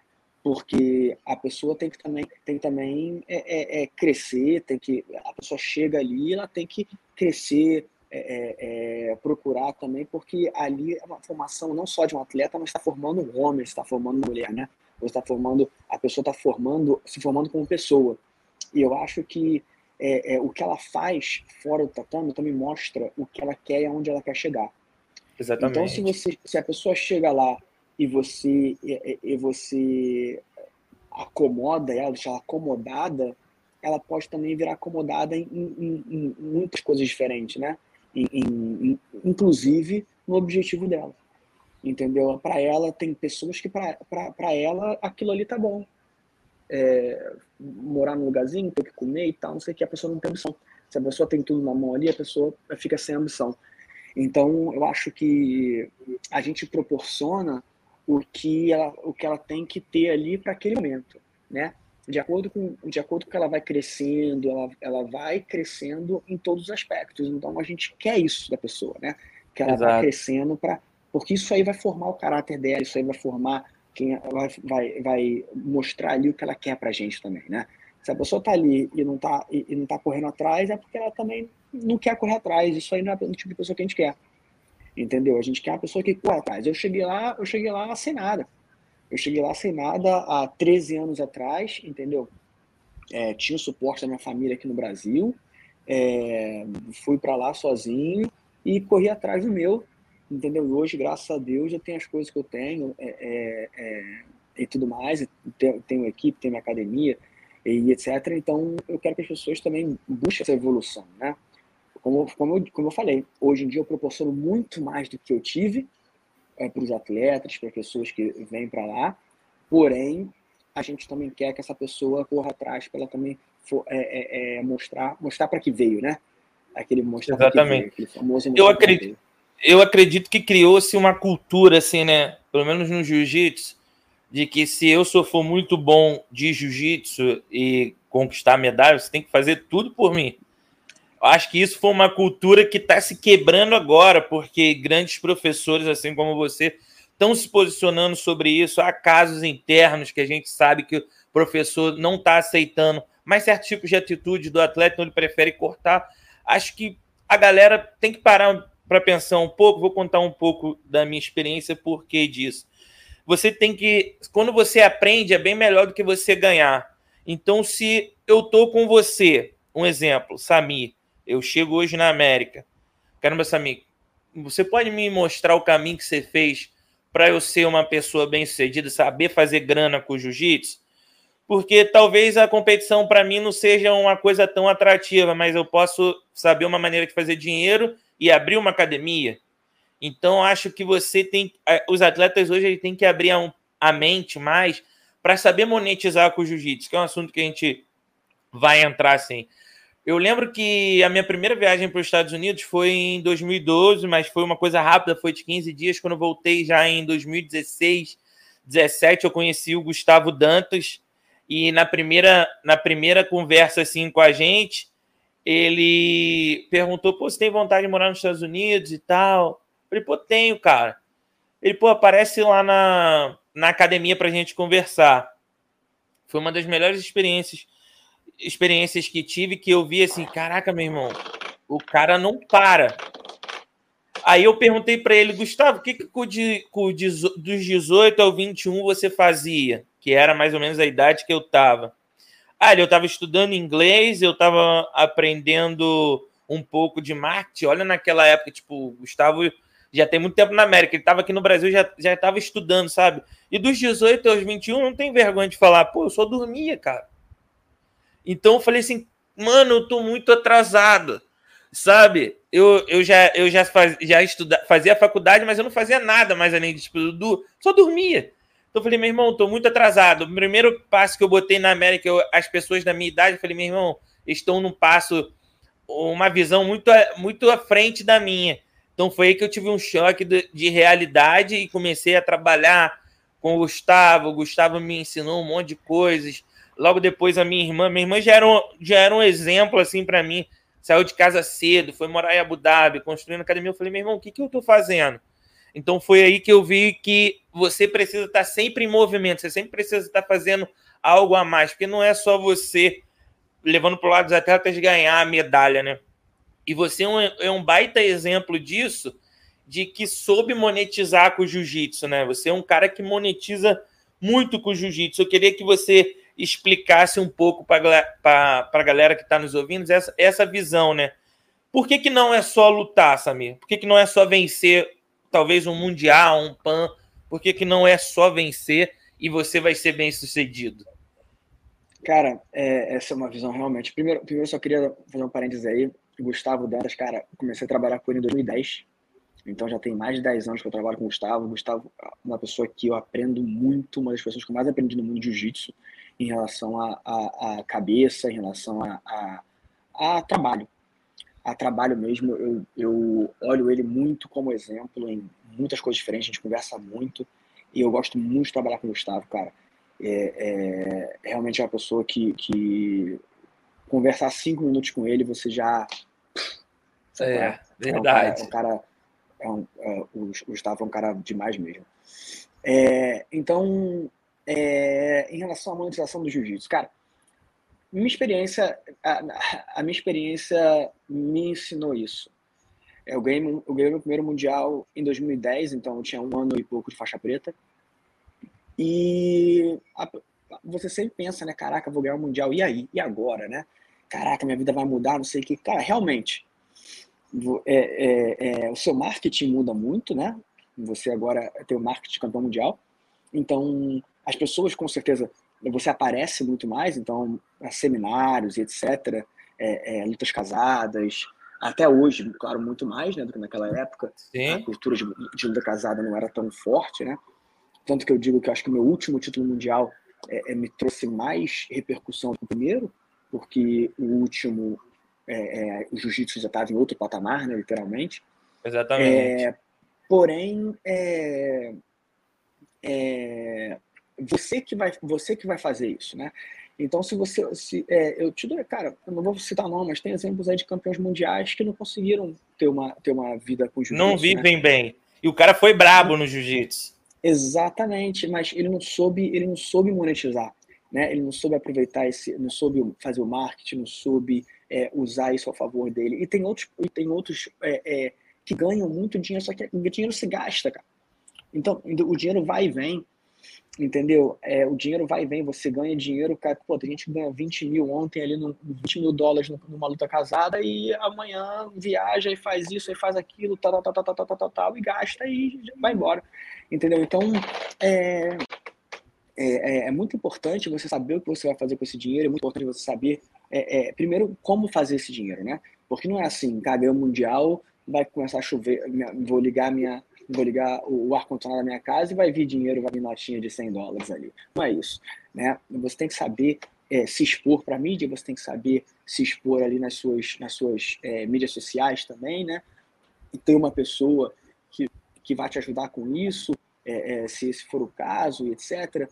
porque a pessoa tem que também tem também é, é, é, crescer tem que a pessoa chega ali ela tem que crescer é, é, é, procurar também, porque ali é uma formação não só de um atleta, mas está formando um homem, está formando mulher, né? Você está formando, a pessoa está formando, se formando como pessoa. E eu acho que é, é, o que ela faz fora do tatame também mostra o que ela quer e aonde ela quer chegar. Exatamente. Então, se, você, se a pessoa chega lá e você, e, e você acomoda ela, deixa ela acomodada, ela pode também virar acomodada em, em, em muitas coisas diferentes, né? em, inclusive no objetivo dela. Entendeu? Para ela, tem pessoas que para ela aquilo ali tá bom. É, morar num lugarzinho, ter que comer e tal, não sei o que, a pessoa não tem ambição. Se a pessoa tem tudo na mão ali, a pessoa fica sem ambição. Então, eu acho que a gente proporciona o que ela, o que ela tem que ter ali para aquele momento, né? de acordo com de acordo com que ela vai crescendo, ela, ela vai crescendo em todos os aspectos. Então a gente quer isso da pessoa, né? Que ela Exato. vai crescendo para porque isso aí vai formar o caráter dela, isso aí vai formar quem vai, vai, vai mostrar ali o que ela quer pra gente também, né? Se a pessoa tá ali e não tá, e, e não tá correndo atrás, é porque ela também não quer correr atrás. Isso aí não é o tipo de pessoa que a gente quer. Entendeu? A gente quer uma pessoa que corre atrás. Eu cheguei lá, eu cheguei lá sem nada. Eu cheguei lá sem nada há 13 anos atrás, entendeu? É, tinha o suporte da minha família aqui no Brasil, é, fui para lá sozinho e corri atrás do meu, entendeu? E hoje, graças a Deus, eu tenho as coisas que eu tenho é, é, é e tudo mais, tenho, tenho equipe, tenho minha academia e etc. Então, eu quero que as pessoas também busquem essa evolução, né? Como, como, eu, como eu falei, hoje em dia eu proporciono muito mais do que eu tive, é, para os atletas, para pessoas que vêm para lá. Porém, a gente também quer que essa pessoa corra atrás para ela também for, é, é, mostrar mostrar para que veio, né? Aquele mostrar Exatamente. Veio, famoso eu acredito, eu acredito que criou-se uma cultura assim, né? Pelo menos no jiu-jitsu, de que se eu sou for muito bom de jiu-jitsu e conquistar medalha, você tem que fazer tudo por mim acho que isso foi uma cultura que está se quebrando agora, porque grandes professores, assim como você, estão se posicionando sobre isso. Há casos internos que a gente sabe que o professor não está aceitando mais certos tipos de atitude do atleta, então ele prefere cortar. Acho que a galera tem que parar para pensar um pouco. Vou contar um pouco da minha experiência, por que disso. Você tem que. Quando você aprende, é bem melhor do que você ganhar. Então, se eu tô com você, um exemplo, Samir, eu chego hoje na América. Caramba, Samir, você pode me mostrar o caminho que você fez para eu ser uma pessoa bem-sucedida, saber fazer grana com o jiu-jitsu? porque talvez a competição para mim não seja uma coisa tão atrativa, mas eu posso saber uma maneira de fazer dinheiro e abrir uma academia. Então acho que você tem, os atletas hoje têm que abrir a, a mente mais para saber monetizar com o jiu-jitsu, que é um assunto que a gente vai entrar assim. Eu lembro que a minha primeira viagem para os Estados Unidos foi em 2012, mas foi uma coisa rápida, foi de 15 dias. Quando voltei já em 2016, 17, eu conheci o Gustavo Dantas e na primeira, na primeira conversa assim com a gente, ele perguntou: pô, você tem vontade de morar nos Estados Unidos e tal? Eu falei: pô, tenho, cara. Ele, pô, aparece lá na, na academia para a gente conversar. Foi uma das melhores experiências experiências que tive que eu vi assim, caraca, meu irmão, o cara não para. Aí eu perguntei para ele, Gustavo, o que, que com, de, com dos 18 ao 21 você fazia? Que era mais ou menos a idade que eu tava. Ah, eu estava estudando inglês, eu estava aprendendo um pouco de marketing. Olha naquela época, tipo, o Gustavo já tem muito tempo na América, ele estava aqui no Brasil, já já estava estudando, sabe? E dos 18 aos 21, não tem vergonha de falar, pô, eu só dormia, cara. Então eu falei assim, mano, eu tô muito atrasado, sabe? Eu, eu já, eu já, faz, já estuda, fazia faculdade, mas eu não fazia nada mais além de tipo, do, só dormia. Então eu falei, meu irmão, tô muito atrasado. O primeiro passo que eu botei na América, eu, as pessoas da minha idade, eu falei, meu irmão, estão num passo, uma visão muito, muito à frente da minha. Então foi aí que eu tive um choque de, de realidade e comecei a trabalhar com o Gustavo. O Gustavo me ensinou um monte de coisas Logo depois, a minha irmã, minha irmã já era um, já era um exemplo assim para mim. Saiu de casa cedo, foi morar em Abu Dhabi, construindo academia. Eu falei, meu irmão, o que, que eu estou fazendo? Então foi aí que eu vi que você precisa estar sempre em movimento, você sempre precisa estar fazendo algo a mais, porque não é só você levando para o lado dos atletas ganhar a medalha, né? E você é um, é um baita exemplo disso, de que soube monetizar com o jiu-jitsu, né? Você é um cara que monetiza muito com o jiu-jitsu. Eu queria que você explicasse um pouco para a galera que está nos ouvindo essa, essa visão, né? Por que, que não é só lutar, Samir? Por que, que não é só vencer, talvez um Mundial, um PAN? Por que, que não é só vencer e você vai ser bem sucedido? Cara, é, essa é uma visão realmente. Primeiro, primeiro só queria fazer um parênteses aí. Gustavo Dantas, cara, comecei a trabalhar com ele em 2010. Então já tem mais de 10 anos que eu trabalho com o Gustavo. O Gustavo é uma pessoa que eu aprendo muito, uma das pessoas que eu mais aprendi no mundo de jiu-jitsu em relação a, a, a cabeça, em relação a, a, a, trabalho. A trabalho mesmo, eu, eu olho ele muito como exemplo em muitas coisas diferentes, a gente conversa muito e eu gosto muito de trabalhar com o Gustavo, cara. É, é realmente é uma pessoa que, que conversar cinco minutos com ele, você já. É, verdade. É um cara, é um, é, o Gustavo é um cara demais mesmo. É, então, é, em relação à monetização do jiu-jitsu, cara, minha experiência, a, a, minha experiência me ensinou isso. Eu ganhei, eu ganhei meu primeiro mundial em 2010, então eu tinha um ano e pouco de faixa preta. E a, você sempre pensa, né? Caraca, vou ganhar o um mundial, e aí? E agora, né? Caraca, minha vida vai mudar, não sei o que. Cara, realmente, é, é, é, o seu marketing muda muito, né? Você agora tem o marketing campeão mundial. Então, as pessoas, com certeza, você aparece muito mais, então, seminários e etc., é, é, lutas casadas, até hoje, claro, muito mais né, do que naquela época. Sim. A cultura de, de, luta casada não era tão forte, né? Tanto que eu digo que eu acho que o meu último título mundial é, é me trouxe mais repercussão do que o primeiro, porque o último, é, é, o jiu-jitsu já estava em outro patamar, né, literalmente. Exatamente. porém, é, você que vai, você que vai fazer isso, né? Então, se você. Se, é, eu te dou, cara, eu não vou citar nome, mas tem exemplos aí de campeões mundiais que não conseguiram ter uma, ter uma vida com jiu-jitsu. Não né? vivem né? bem. E o cara foi brabo no jiu-jitsu. Exatamente, mas ele não soube, ele não soube monetizar. Né? Ele não soube aproveitar esse, não soube fazer o marketing, não soube é, usar isso a favor dele. E tem outros, e tem outros é, é, que ganham muito dinheiro, só que o dinheiro se gasta, cara. Então, o dinheiro vai e vem entendeu? É, o dinheiro vai e vem, você ganha dinheiro, cara, pô, tem gente ganha 20 mil ontem ali, no, 20 mil dólares numa luta casada e amanhã viaja e faz isso e faz aquilo, tal, tal, tal, tal, tal, tal, tal, tal e gasta e vai embora, entendeu? Então, é, é, é, é, muito importante você saber o que você vai fazer com esse dinheiro, é muito importante você saber, é, é, primeiro, como fazer esse dinheiro, né? Porque não é assim, cadê o mundial, vai começar a chover, vou ligar minha vou ligar o ar-condicionado da minha casa e vai vir dinheiro, vai vir notinha de 100 dólares ali. Não é isso, né? Você tem que saber é, se expor para a mídia, você tem que saber se expor ali nas suas, nas suas é, mídias sociais também, né? E ter uma pessoa que, que vai te ajudar com isso, é, é se esse for o caso, etc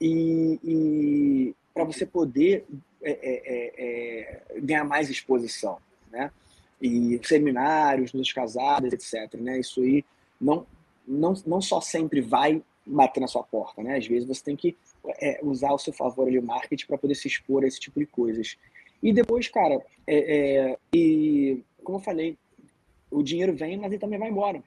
e, e para você poder é, é, ganhar mais exposição, né? E seminários, nos casadas, etc. Né? Isso aí não, não, não só sempre vai bater na sua porta, né? Às vezes você tem que é, usar ao seu favor ali o marketing para poder se expor a esse tipo de coisas. E depois, cara, é, é, e como eu falei, o dinheiro vem, mas ele também vai embora.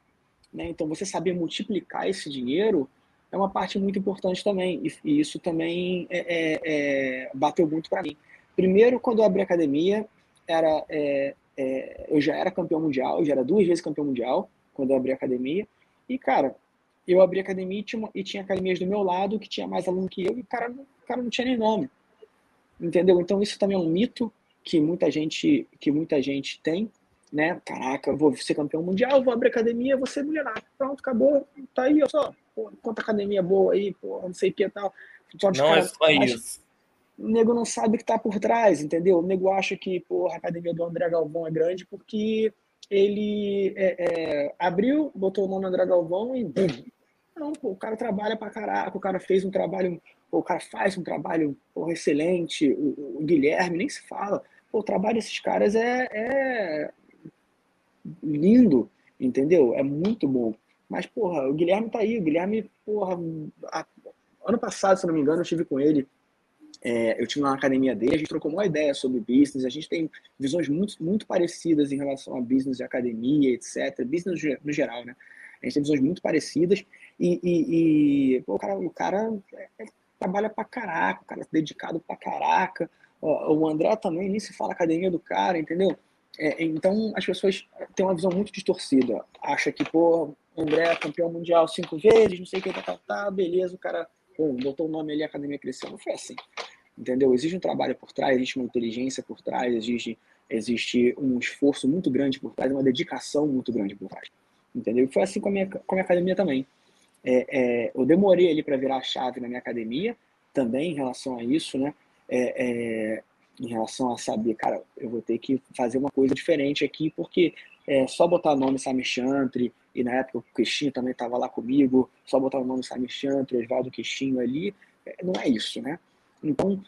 Né? Então, você saber multiplicar esse dinheiro é uma parte muito importante também. E, e isso também é, é, é bateu muito para mim. Primeiro, quando eu abri a academia, era, eu já era campeão mundial, eu já era duas vezes campeão mundial quando eu abri a academia. E, cara, eu abri a academia e tinha, e tinha academias do meu lado que tinha mais aluno que eu e o cara, o cara não tinha nem nome. Entendeu? Então, isso também é um mito que muita gente, que muita gente tem né? Caraca, vou ser campeão mundial, vou abrir academia, vou ser milionário. Pronto, acabou. Tá aí, ó só. Pô, quanta academia boa aí, pô, não sei o que e tal. Só não cara, é só isso. O nego não sabe o que tá por trás, entendeu? O nego acha que, pô, a academia do André Galvão é grande porque ele é, é, abriu, botou o nome André Galvão e bum. Não, pô, o cara trabalha pra caraca, o cara fez um trabalho, pô, o cara faz um trabalho porra, excelente, o, o, Guilherme nem se fala. Pô, o trabalho desses caras é, é lindo, entendeu? É muito bom. Mas, porra, o Guilherme tá aí. O Guilherme, porra, a... ano passado, se não me engano, eu estive com ele. É, eu tive na academia dele, a gente trocou uma ideia sobre business, a gente tem visões muito, muito parecidas em relação a business e academia, etc. Business no geral, né? A gente tem visões muito parecidas e, e, e pô, o cara, o cara é, é, trabalha pra caraca, o cara é dedicado pra caraca. O André também, nem se fala academia do cara, entendeu? É, então, as pessoas têm uma visão muito distorcida. Acha que, pô, André é campeão mundial cinco vezes, não sei o que, tá, tá, tá, beleza, o cara pô, botou o nome ali, a academia cresceu. Não foi assim, entendeu? Existe um trabalho por trás, existe uma inteligência por trás, existe, existe um esforço muito grande por trás, uma dedicação muito grande por trás, entendeu? E foi assim com a minha, com a minha academia também. É, é, eu demorei ali para virar a chave na minha academia, também em relação a isso, né? É, é em relação a saber, cara, eu vou ter que fazer uma coisa diferente aqui, porque é só botar nome Samir Chantre, e na época o Queixinho também estava lá comigo, só botar o nome Samir Chantre, Oswaldo Queixinho ali, é, não é isso, né? Então,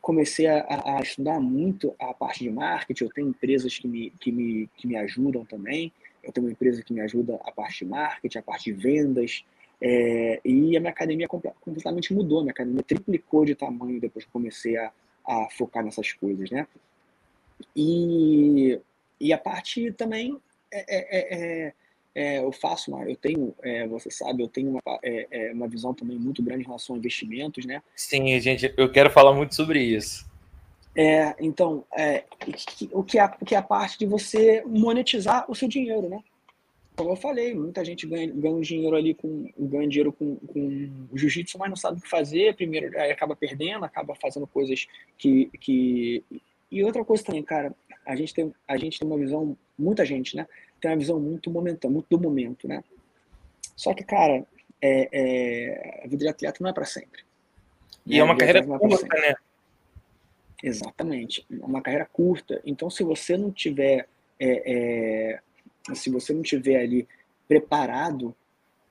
comecei a, a, estudar muito a parte de marketing, eu tenho empresas que me, que, me, que me ajudam também, eu tenho uma empresa que me ajuda a parte de marketing, a parte de vendas, é, e a minha academia completamente mudou, minha academia triplicou de tamanho depois que comecei a, a focar nessas coisas, né? E, e a parte também é, é, é, é, é eu faço, uma, eu tenho, é, você sabe, eu tenho uma, é, uma visão também muito grande em relação a investimentos, né? Sim, gente, eu quero falar muito sobre isso. É, então, é, o, que é, o que é a parte de você monetizar o seu dinheiro, né? como eu falei, muita gente ganha, ganha dinheiro ali com ganha dinheiro com, com jiu-jitsu, mas não sabe o que fazer. Primeiro, aí acaba perdendo, acaba fazendo coisas que, que. E outra coisa também, cara, a gente tem, a gente tem uma visão, muita gente, né? Tem uma visão muito momentânea, muito do momento, né? Só que, cara, é, é, a vida de atleta não é para sempre. E é uma carreira é curta, né? Exatamente, é uma carreira curta. Então, se você não tiver é, é se você não tiver ali preparado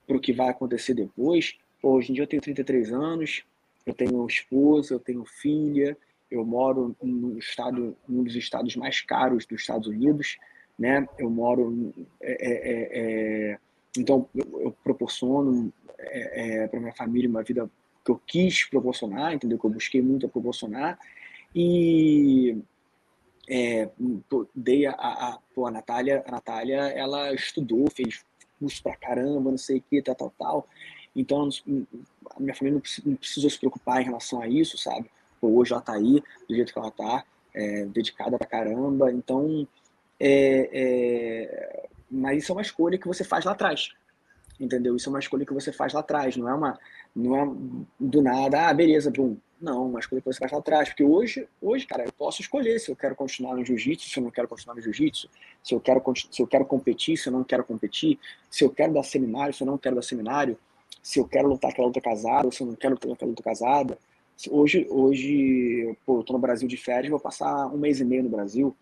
para o que vai acontecer depois, pô, hoje em dia eu tenho 33 anos, eu tenho esposa, eu tenho filha, eu moro no estado, um dos estados mais caros dos Estados Unidos, né? Eu moro, é, é, é, é então eu, proporciono é, para minha família uma vida que eu quis proporcionar, entendeu? Que eu busquei muito a proporcionar e dei a, a, pô, a Natália, a Natália, ela estudou, fez curso pra caramba, não sei o que, tal, tal, tal. Então, a minha família não precisou se preocupar em relação a isso, sabe? Pô, hoje ela tá aí, do jeito que ela tá, é, dedicada pra caramba. Então, é, é, mas isso é uma escolha que você faz lá atrás. Entendeu? Isso é uma escolha que você faz lá atrás, não é uma não é do nada, ah, beleza, bum. Não, uma escolha que você faz lá atrás, porque hoje, hoje, cara, eu posso escolher se eu quero continuar no jiu-jitsu, se eu não quero continuar no jiu-jitsu, se eu quero se eu quero competir, se eu não quero competir, se eu quero dar seminário, se eu não quero dar seminário, se eu quero lutar aquela luta casada, ou se eu não quero lutar aquela luta casada. Hoje, hoje, pô, eu tô no Brasil de férias, vou passar um mês e meio no Brasil.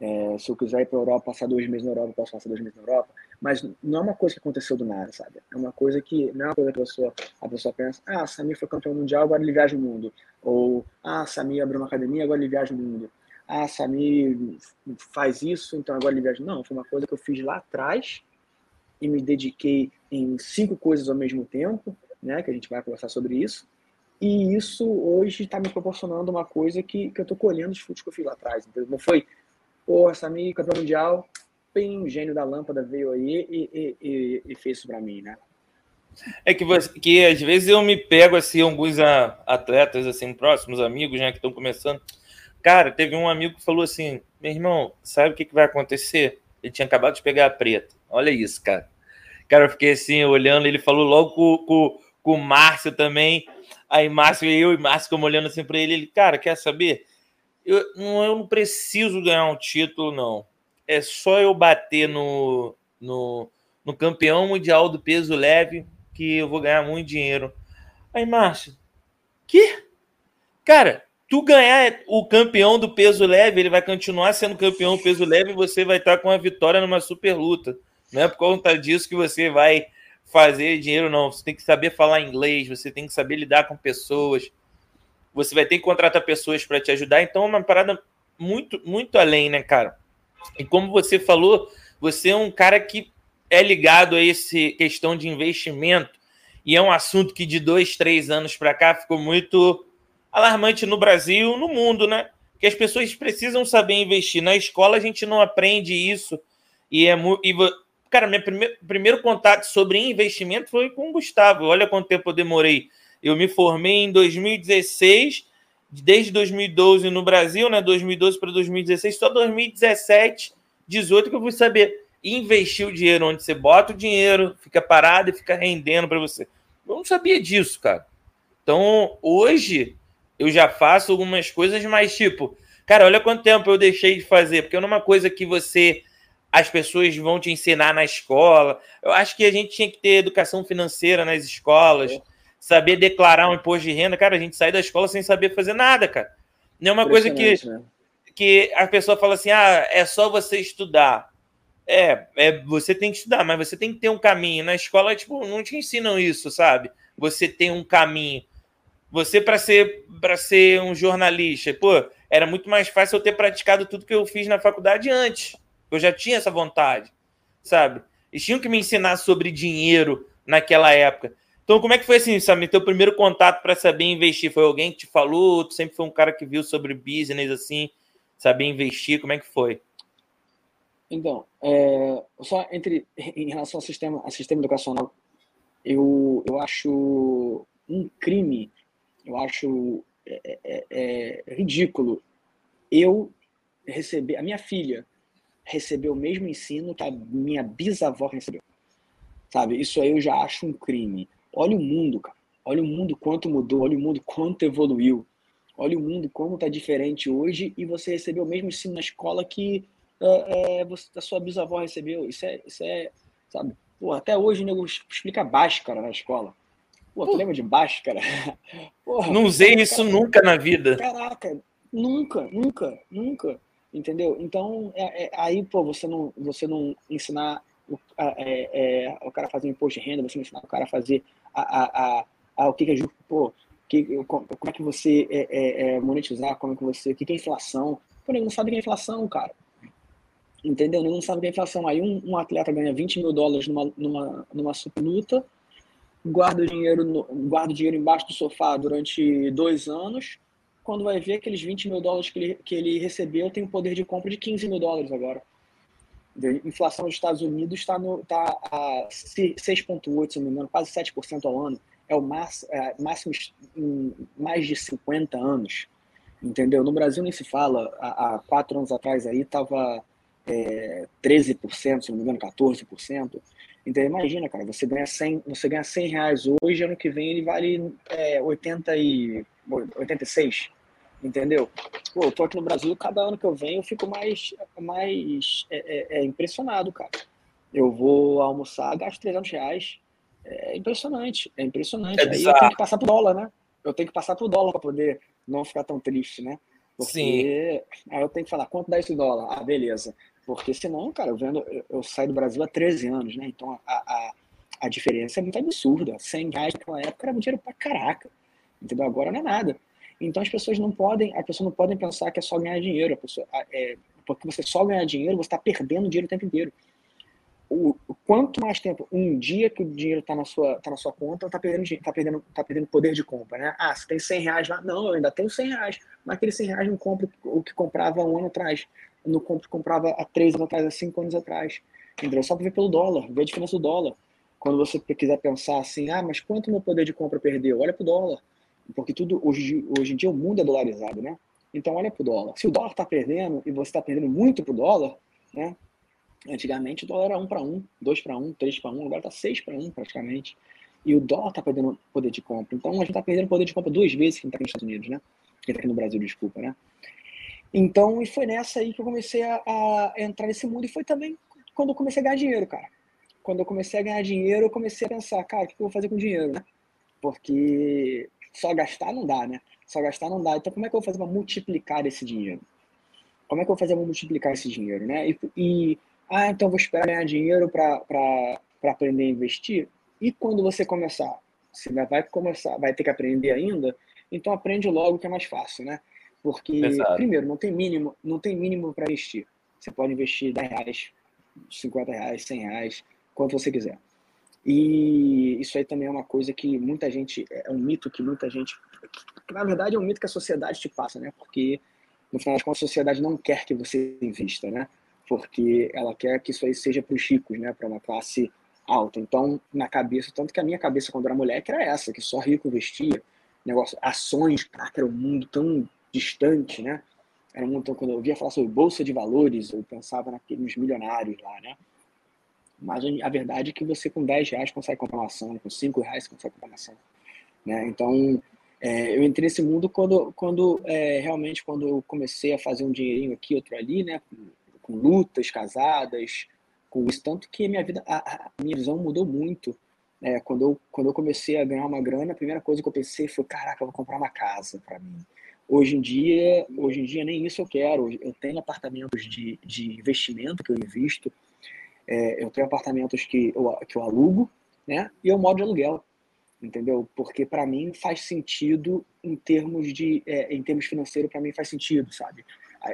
É, se eu quiser ir para a Europa, passar dois meses na Europa, eu posso passar dois meses na Europa. Mas não é uma coisa que aconteceu do nada, sabe? É uma coisa que não é uma coisa que a pessoa, a pessoa pensa, ah, Samir foi campeão mundial, agora ele viaja o mundo. Ou, ah, Samir abriu uma academia, agora ele viaja o mundo. Ah, Samir faz isso, então agora ele viaja. Não, foi uma coisa que eu fiz lá atrás e me dediquei em cinco coisas ao mesmo tempo, né? Que a gente vai conversar sobre isso. E isso hoje está me proporcionando uma coisa que, que eu estou colhendo os frutos que eu fiz lá atrás. Entendeu? Não foi Porra, Samir, campeão mundial, bem, gênio da lâmpada veio aí e, e, e, e fez isso para mim, né? É que, você, que às vezes eu me pego assim, alguns atletas assim, próximos, amigos, né, que estão começando. Cara, teve um amigo que falou assim: meu irmão, sabe o que, que vai acontecer? Ele tinha acabado de pegar a preta. Olha isso, cara. Cara, eu fiquei assim, olhando, ele falou logo com, com, com o Márcio também. Aí, Márcio, eu e Márcio, como olhando assim para ele, ele, cara, quer saber? eu não, eu não preciso ganhar um título, não. É só eu bater no, no, no campeão mundial do peso leve que eu vou ganhar muito dinheiro. Aí, Márcio, que? Cara, tu ganhar o campeão do peso leve, ele vai continuar sendo campeão do peso leve e você vai estar com a vitória numa super luta. Não é por conta disso que você vai fazer dinheiro, não. Você tem que saber falar inglês, você tem que saber lidar com pessoas você vai ter que contratar pessoas para te ajudar. Então é uma parada muito, muito além, né, cara? E como você falou, você é um cara que é ligado a esse questão de investimento e é um assunto que de dois, três anos para cá ficou muito alarmante no Brasil, no mundo, né? Que as pessoas precisam saber investir. Na escola a gente não aprende isso e é. Cara, meu primeiro, primeiro contato sobre investimento foi com o Gustavo. Olha quanto tempo eu demorei eu me formei em 2016, desde 2012 no Brasil, né? 2012 para 2016, só 2017, 18 que eu fui saber investir o dinheiro onde você bota o dinheiro, fica parado e fica rendendo para você. Eu não sabia disso, cara. Então, hoje eu já faço algumas coisas mais tipo, cara, olha quanto tempo eu deixei de fazer, porque é uma coisa que você as pessoas vão te ensinar na escola. Eu acho que a gente tinha que ter educação financeira nas escolas. É saber declarar um imposto de renda. Cara, a gente sai da escola sem saber fazer nada, cara. Não é uma coisa que, né? que a pessoa fala assim: ah, é só você estudar. É, é, você tem que estudar, mas você tem que ter um caminho. Na escola, tipo, não te ensinam isso, sabe? Você tem um caminho. Você, para ser, ser um jornalista, pô, era muito mais fácil eu ter praticado tudo que eu fiz na faculdade antes. Eu já tinha essa vontade, sabe? Eles tinham que me ensinar sobre dinheiro naquela época. Então, como é que foi assim, sabe? Teu primeiro contato para saber investir? Foi alguém que te falou? Tu sempre foi um cara que viu sobre business, assim, saber investir? Como é que foi? Então, é, só entre em relação ao sistema, ao sistema educacional, eu, eu acho um crime, eu acho é, é, é, é ridículo eu receber, a minha filha recebeu o mesmo ensino que a minha bisavó recebeu. Sabe? Isso aí eu já acho um crime. Olha o mundo, cara. Olha o mundo quanto mudou, olha o mundo quanto evoluiu. Olha o mundo como está diferente hoje e você recebeu o mesmo ensino na escola que é, é, você, a sua bisavó recebeu. Isso é, isso é sabe? Pô, até hoje o nego explica Bhaskara na escola. Pô, tu lembra de Bhaskara? Porra, não usei isso cara, nunca na vida. Caraca, nunca, nunca, nunca. Entendeu? Então, é, é, aí, pô, você não, você não ensinar o, é, é, o cara fazer um imposto de renda, você não ensinar o cara a fazer a, a, a, a o que, que é justo, pô, que, como é que você é, é, é, monetizar, como é que você, o que, que é inflação. Pô, não sabe o que é inflação, cara. Entendeu? Não sabe o que é inflação. Aí um, um atleta ganha 20 mil dólares numa, numa, numa luta, guarda o dinheiro, no, guarda o dinheiro embaixo do sofá durante dois anos, quando vai ver aqueles 20 mil dólares que ele, que ele recebeu tem o poder de compra de 15 mil dólares agora. A inflação dos Estados Unidos está tá a 6,8%, se não me engano, quase 7% ao ano. É o máximo, é, máximo em mais de 50 anos. Entendeu? No Brasil nem se fala. Há, há quatro anos atrás aí estava é, 13%, se não me engano, 14%. Então imagina, cara, você ganha 100, você ganha 100 reais hoje, ano que vem ele vale é, 80 e, 86, entendeu? Pô, eu tô aqui no Brasil, cada ano que eu venho eu fico mais, mais é, é, é impressionado, cara. Eu vou almoçar, gasto 300 reais, é impressionante, é impressionante. É Aí eu tenho que passar pro dólar, né? Eu tenho que passar pro dólar para poder não ficar tão triste, né? Porque Sim. aí eu tenho que falar, quanto dá esse dólar? Ah, beleza. Porque senão, cara, eu, vendo, eu, eu saio do Brasil há 13 anos, né? Então a, a, a diferença é muito absurda. 100 reais naquela época era dinheiro pra caraca. Entendeu? Agora não é nada. Então as pessoas não podem, as pessoas não podem pensar que é só ganhar dinheiro. A pessoa, é, porque você só ganhar dinheiro, você está perdendo dinheiro o tempo inteiro. O, quanto mais tempo, um dia que o dinheiro está na sua, tá na sua conta, está perdendo, tá perdendo, tá perdendo poder de compra, né? Ah, você tem 100 reais lá, não, eu ainda tenho 100 reais, mas aquele 100 reais não compra o que comprava um ano atrás no compro comprava há três anos atrás, há cinco anos atrás. Entendeu? Só para ver pelo dólar, ver a diferença do dólar. Quando você quiser pensar assim, ah, mas quanto meu poder de compra perdeu? Olha para o dólar. Porque tudo, hoje, hoje em dia, o mundo é dolarizado, né? Então, olha para o dólar. Se o dólar está perdendo e você está perdendo muito para o dólar, né? Antigamente o dólar era 1 para 1, 2 para 1, 3 para 1, agora está 6 para 1 praticamente. E o dólar está perdendo poder de compra. Então a gente está perdendo poder de compra duas vezes quem está aqui nos Estados Unidos, né? Quem está aqui no Brasil, desculpa, né? Então, e foi nessa aí que eu comecei a, a, entrar nesse mundo. E foi também quando eu comecei a ganhar dinheiro, cara. Quando eu comecei a ganhar dinheiro, eu comecei a pensar, cara, o que eu vou fazer com dinheiro, né? Porque só gastar não dá, né? Só gastar não dá. Então, como é que eu vou fazer para multiplicar esse dinheiro? Como é que eu vou fazer para multiplicar esse dinheiro, né? E, e ah, então vou esperar ganhar dinheiro para aprender a investir? E quando você começar? Você vai começar, vai ter que aprender ainda? Então aprende logo que é mais fácil, né? Porque, Exato. primeiro, não tem mínimo, não tem mínimo para investir. Você pode investir 10 reais, 50 reais, 100 reais, quanto você quiser. E isso aí também é uma coisa que muita gente, é um mito que muita gente, que na verdade é um mito que a sociedade te passa, né? Porque no final das contas a sociedade não quer que você invista, né? Porque ela quer que isso aí seja para os ricos, né? Para uma classe alta. Então, na cabeça, tanto que a minha cabeça quando era moleque era essa, que só rico investia, negócio, ações, cara, era um mundo tão distante, né? Era muito quando eu via falar sobre bolsa de valores, eu pensava naqueles milionários lá, né? Mas a verdade é que você com 10 reais consegue comprar uma ação, com 5 reais consegue comprar uma ação. Né? Então, é, eu entrei nesse mundo quando, quando é, realmente, quando eu comecei a fazer um dinheirinho aqui, outro ali, né? Com, com lutas casadas, com isso. Tanto que minha vida, a, a minha visão mudou muito. É, quando, eu, quando eu comecei a ganhar uma grana, a primeira coisa que eu pensei foi, caraca, eu vou comprar uma casa para mim. Hoje em dia, hoje em dia nem isso eu quero. Eu tenho apartamentos de, de investimento que eu invisto, é, eu tenho apartamentos que eu, que eu alugo, né? E eu moro de aluguel, entendeu? Porque para mim faz sentido em termos de, é, em termos financeiros para mim faz sentido, sabe?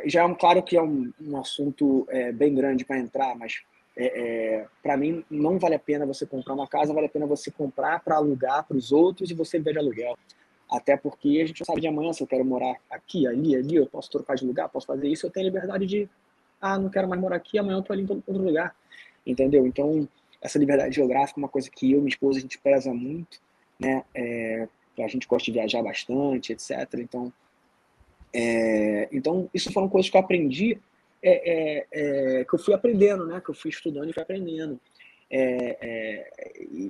Já é um, claro que é um, um assunto é, bem grande para entrar, mas é, é para mim não vale a pena você comprar uma casa, vale a pena você comprar para alugar para os outros e você viver de aluguel. Até porque a gente sabe de amanhã se eu quero morar aqui, ali, ali, eu posso trocar de lugar, posso fazer isso, eu tenho liberdade de, ah, não quero mais morar aqui, amanhã eu tô ali em outro lugar. Entendeu? Então, essa liberdade geográfica é uma coisa que eu e minha esposa a gente preza muito, né? É, a gente gosta de viajar bastante, etc. Então, é, então isso foram coisas que eu aprendi, é, é, é que eu fui aprendendo, né? Que eu fui estudando e fui aprendendo é,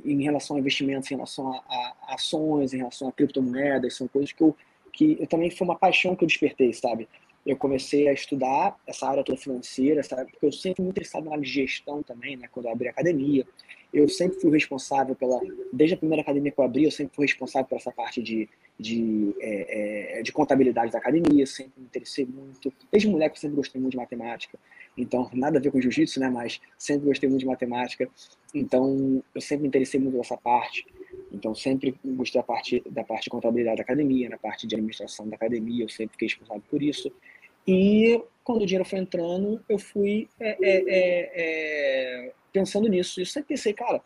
em relação a investimentos, em relação a, a, ações, em relação a criptomoedas, são coisas que eu, que eu também foi uma paixão que eu despertei, sabe? Eu comecei a estudar essa área toda financeira, porque eu sempre muito interessado na área de gestão também, né? Quando eu abri a academia, eu sempre fui responsável pela, desde a primeira academia que eu abri, eu sempre fui responsável por essa parte de, de, é, é, de contabilidade da academia, sempre me interessei muito. Desde moleque eu sempre gostei muito de matemática. Então, nada a ver com jiu-jitsu, né? Mas sempre gostei muito de matemática. Então, eu sempre me interessei muito nessa parte. Então, sempre gostei da parte, da parte de contabilidade da academia, na parte de administração da academia, eu sempre fiquei responsável por isso. E quando o dinheiro foi entrando, eu fui é, é, é, é pensando nisso. Eu sempre pensei, cara,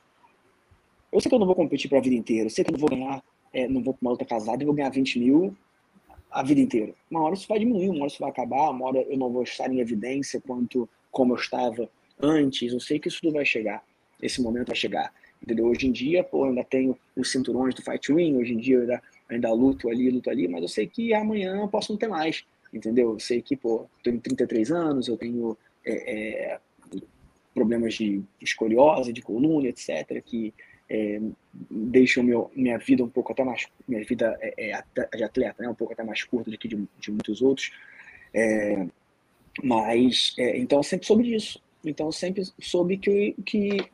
eu sei que eu não vou competir para a vida inteira, eu sei que eu não vou ganhar, é, não vou para uma outra casada e vou ganhar 20 mil a vida inteira. Uma hora isso vai diminuir, uma hora isso vai acabar, uma hora eu não vou estar em evidência quanto como eu estava antes. Eu sei que isso tudo vai chegar, esse momento vai chegar. Entendeu? Hoje em dia, pô, eu ainda tenho os cinturões do Fight Win, hoje em dia eu ainda, ainda luto ali, luto ali, mas eu sei que amanhã eu posso não ter mais, entendeu? Eu sei que, pô, tenho 33 anos, eu tenho é, é, problemas de escoliose, de coluna, etc., que é, deixam meu, minha vida um pouco até mais minha vida é, é, de atleta né um pouco até mais curta do que de, de muitos outros é, mas então eu sempre soube disso então eu sempre soube que que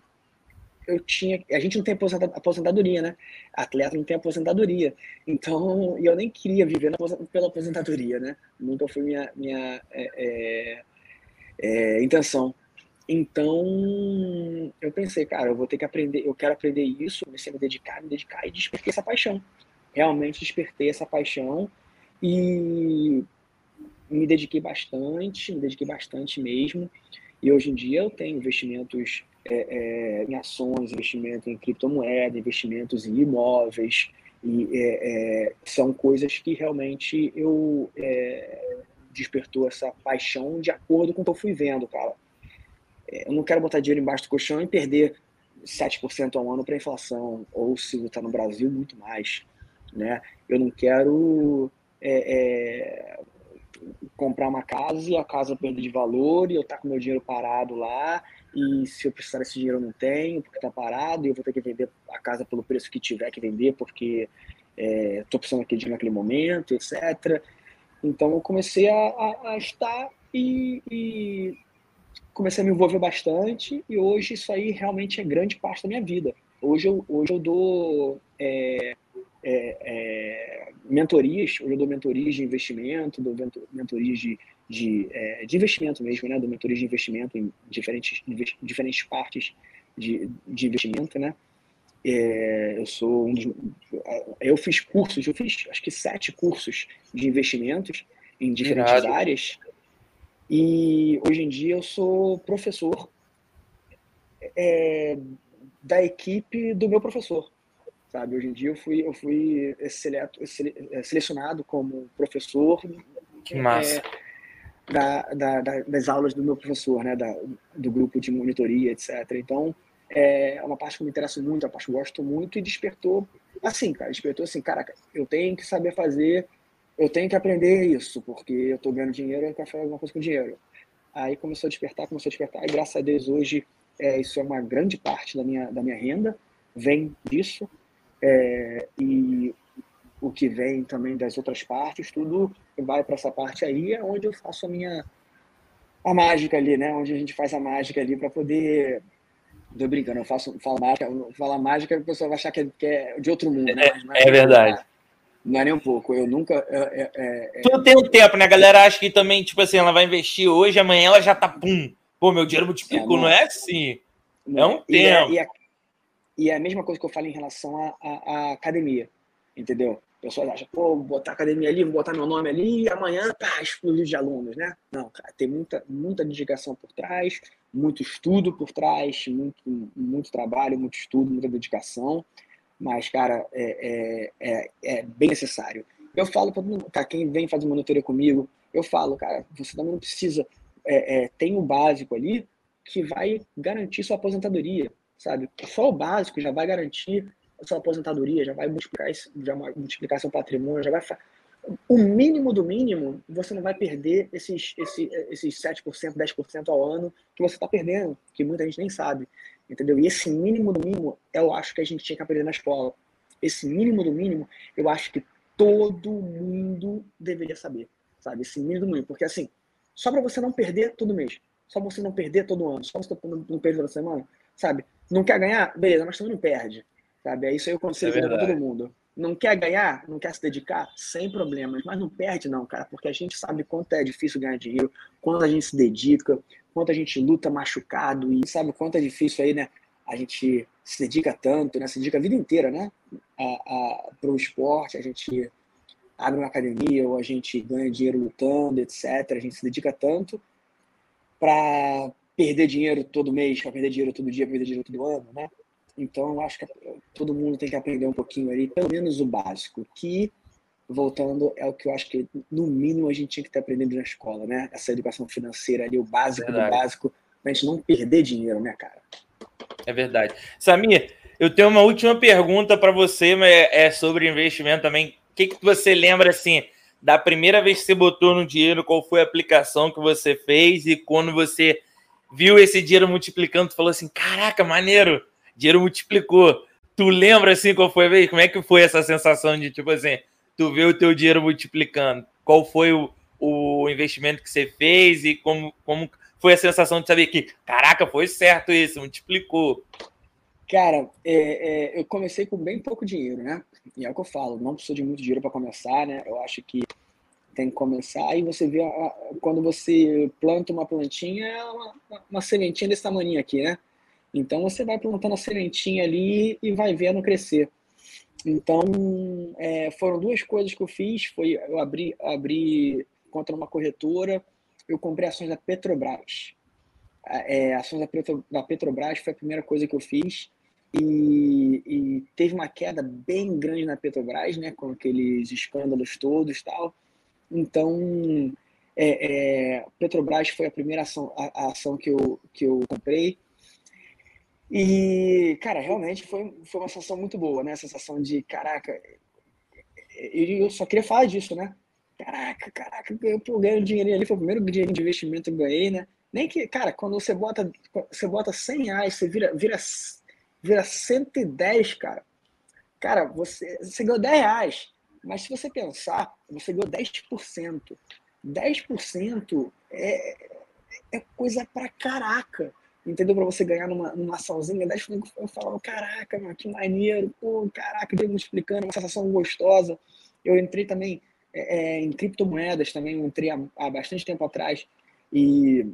eu tinha a gente não tem aposentadoria né atleta não tem aposentadoria então eu nem queria viver pela aposentadoria né nunca foi minha minha é, é, intenção então, eu pensei, cara, eu vou ter que aprender, eu quero aprender isso, comecei a me dedicar, me dedicar e despertei essa paixão. Realmente despertei essa paixão e me dediquei bastante, me dediquei bastante mesmo. E hoje em dia eu tenho investimentos é, é, em ações, investimento em criptomoeda, investimentos em imóveis, e é, é são coisas que realmente eu é, despertou essa paixão de acordo com o que eu fui vendo, cara eu não quero botar dinheiro embaixo do colchão e perder 7% ao ano para inflação, ou se está no Brasil, muito mais. Né? Eu não quero é, é, comprar uma casa e a casa perder de valor e eu estar tá com meu dinheiro parado lá e se eu precisar desse dinheiro eu não tenho porque está parado e eu vou ter que vender a casa pelo preço que tiver que vender porque estou é, precisando daquele dinheiro naquele momento, etc. Então eu comecei a, a, a estar e, e comecei a me envolver bastante e hoje isso aí realmente é grande parte da minha vida. Hoje eu, hoje eu dou é, é, é, mentorias, hoje eu dou mentorias de investimento, dou mentorias de, de, é, de investimento mesmo, né? Dou mentorias de investimento em diferentes, diferentes partes de, de investimento, né? É, eu sou um dos, eu fiz cursos, eu fiz acho que sete cursos de investimentos em diferentes Irado. áreas e hoje em dia eu sou professor é, da equipe do meu professor, sabe? Hoje em dia eu fui, eu fui seleto, selecionado como professor que massa. É, da, da, da, das aulas do meu professor, né? Da, do grupo de monitoria, etc. Então, é uma parte que me interessa muito, uma parte que eu gosto muito e despertou, assim, cara, despertou assim, caraca, eu tenho que saber fazer eu tenho que aprender isso, porque eu estou ganhando dinheiro, eu quero fazer alguma coisa com dinheiro. Aí começou a despertar, começou a despertar, e graças a Deus hoje é, isso é uma grande parte da minha, da minha renda, vem disso, é, e o que vem também das outras partes, tudo vai para essa parte aí, é onde eu faço a minha a mágica ali, né? Onde a gente faz a mágica ali para poder Tô brincando, eu faço, falo mágica, falo mágica, a pessoa vai achar que é, que é de outro mundo, né? É, é verdade. Não é nem um pouco. Eu nunca. É, é, é... Tudo tem um tempo, né? A galera acha que também, tipo assim, ela vai investir hoje, amanhã ela já tá pum. Pô, meu dinheiro multiplicou. É, não, não, é assim. Não. É um e é, tempo. E, a, e é a mesma coisa que eu falo em relação à academia. Entendeu? Pessoas acham, pô, vou botar academia ali, vou botar meu nome ali e amanhã, tá, explodir de alunos, né? Não, cara, tem muita, muita dedicação por trás, muito estudo por trás, muito, muito trabalho, muito estudo, muita dedicação mas, cara, é, é, é, é bem necessário. Eu falo para quem vem fazer monitoria comigo, eu falo, cara, você também não precisa. É, é, tem o básico ali que vai garantir sua aposentadoria, sabe? Só o básico já vai garantir sua aposentadoria, já vai multiplicar, já vai multiplicar seu patrimônio, já vai. O mínimo do mínimo, você não vai perder esses, esses, esses 7%, 10% ao ano que você está perdendo, que muita gente nem sabe entendeu? E esse mínimo do mínimo, eu acho que a gente tinha que aprender na escola. Esse mínimo do mínimo, eu acho que todo mundo deveria saber, sabe? Esse mínimo do mínimo, porque assim, só para você não perder todo mês, só pra você não perder todo ano, só pra você não perder toda semana, sabe? Não quer ganhar? Beleza, mas também não perde, sabe? É isso aí eu conselho é para todo mundo. Não quer ganhar, não quer se dedicar, sem problemas, mas não perde não, cara, porque a gente sabe quanto é difícil ganhar dinheiro, quando a gente se dedica, quanto a gente luta machucado e sabe quanto é difícil aí, né? A gente se dedica tanto, né? Se dedica a vida inteira, né? Para o esporte, a gente abre uma academia ou a gente ganha dinheiro lutando, etc. A gente se dedica tanto para perder dinheiro todo mês, para perder dinheiro todo dia, perder dinheiro todo ano, né? Então, eu acho que todo mundo tem que aprender um pouquinho ali, pelo menos o básico, que voltando, é o que eu acho que, no mínimo, a gente tinha que estar aprendendo na escola, né? Essa educação financeira ali, o básico verdade. do básico, pra gente não perder dinheiro, né, cara? É verdade. Samir, eu tenho uma última pergunta para você, mas é, é sobre investimento também. O que, que você lembra, assim, da primeira vez que você botou no dinheiro, qual foi a aplicação que você fez e quando você viu esse dinheiro multiplicando, tu falou assim: caraca, maneiro, dinheiro multiplicou. Tu lembra assim qual foi a? Como é que foi essa sensação de tipo assim, tu vê o teu dinheiro multiplicando? Qual foi o, o investimento que você fez e como, como foi a sensação de saber que, caraca, foi certo isso, multiplicou? Cara, é, é, eu comecei com bem pouco dinheiro, né? E é o que eu falo, não preciso de muito dinheiro para começar, né? Eu acho que tem que começar e você vê quando você planta uma plantinha, é uma, uma sementinha desse tamanho aqui, né? Então você vai plantando a sementinha ali e vai vendo crescer. Então é, foram duas coisas que eu fiz, foi eu abri, abri contra uma corretora, eu comprei ações da Petrobras. É, ações da, Petro, da Petrobras foi a primeira coisa que eu fiz e, e, teve uma queda bem grande na Petrobras, né, com aqueles escândalos todos tal. Então, é, é, Petrobras foi a primeira ação, a, a, ação que eu, que eu comprei. E, cara, realmente foi, foi uma sensação muito boa, né? A sensação de, caraca, eu só queria falar disso, né? Caraca, caraca, eu ganhei dinheiro ali, foi o primeiro dinheiro de investimento que eu ganhei, né? Nem que, cara, quando você bota, você bota 100 reais, você vira, vira vira 110, cara. Cara, você, você ganhou 10 reais. Mas se você pensar, você ganhou 10%. 10% é, é coisa pra caraca. Entendeu? Pra você ganhar numa, numa açãozinha, 10% eu falava, caraca, mano, que maneiro, pô, caraca, deu me explicando, uma sensação gostosa. Eu entrei também é, é, em criptomoedas também, eu entrei há, há bastante tempo atrás. E.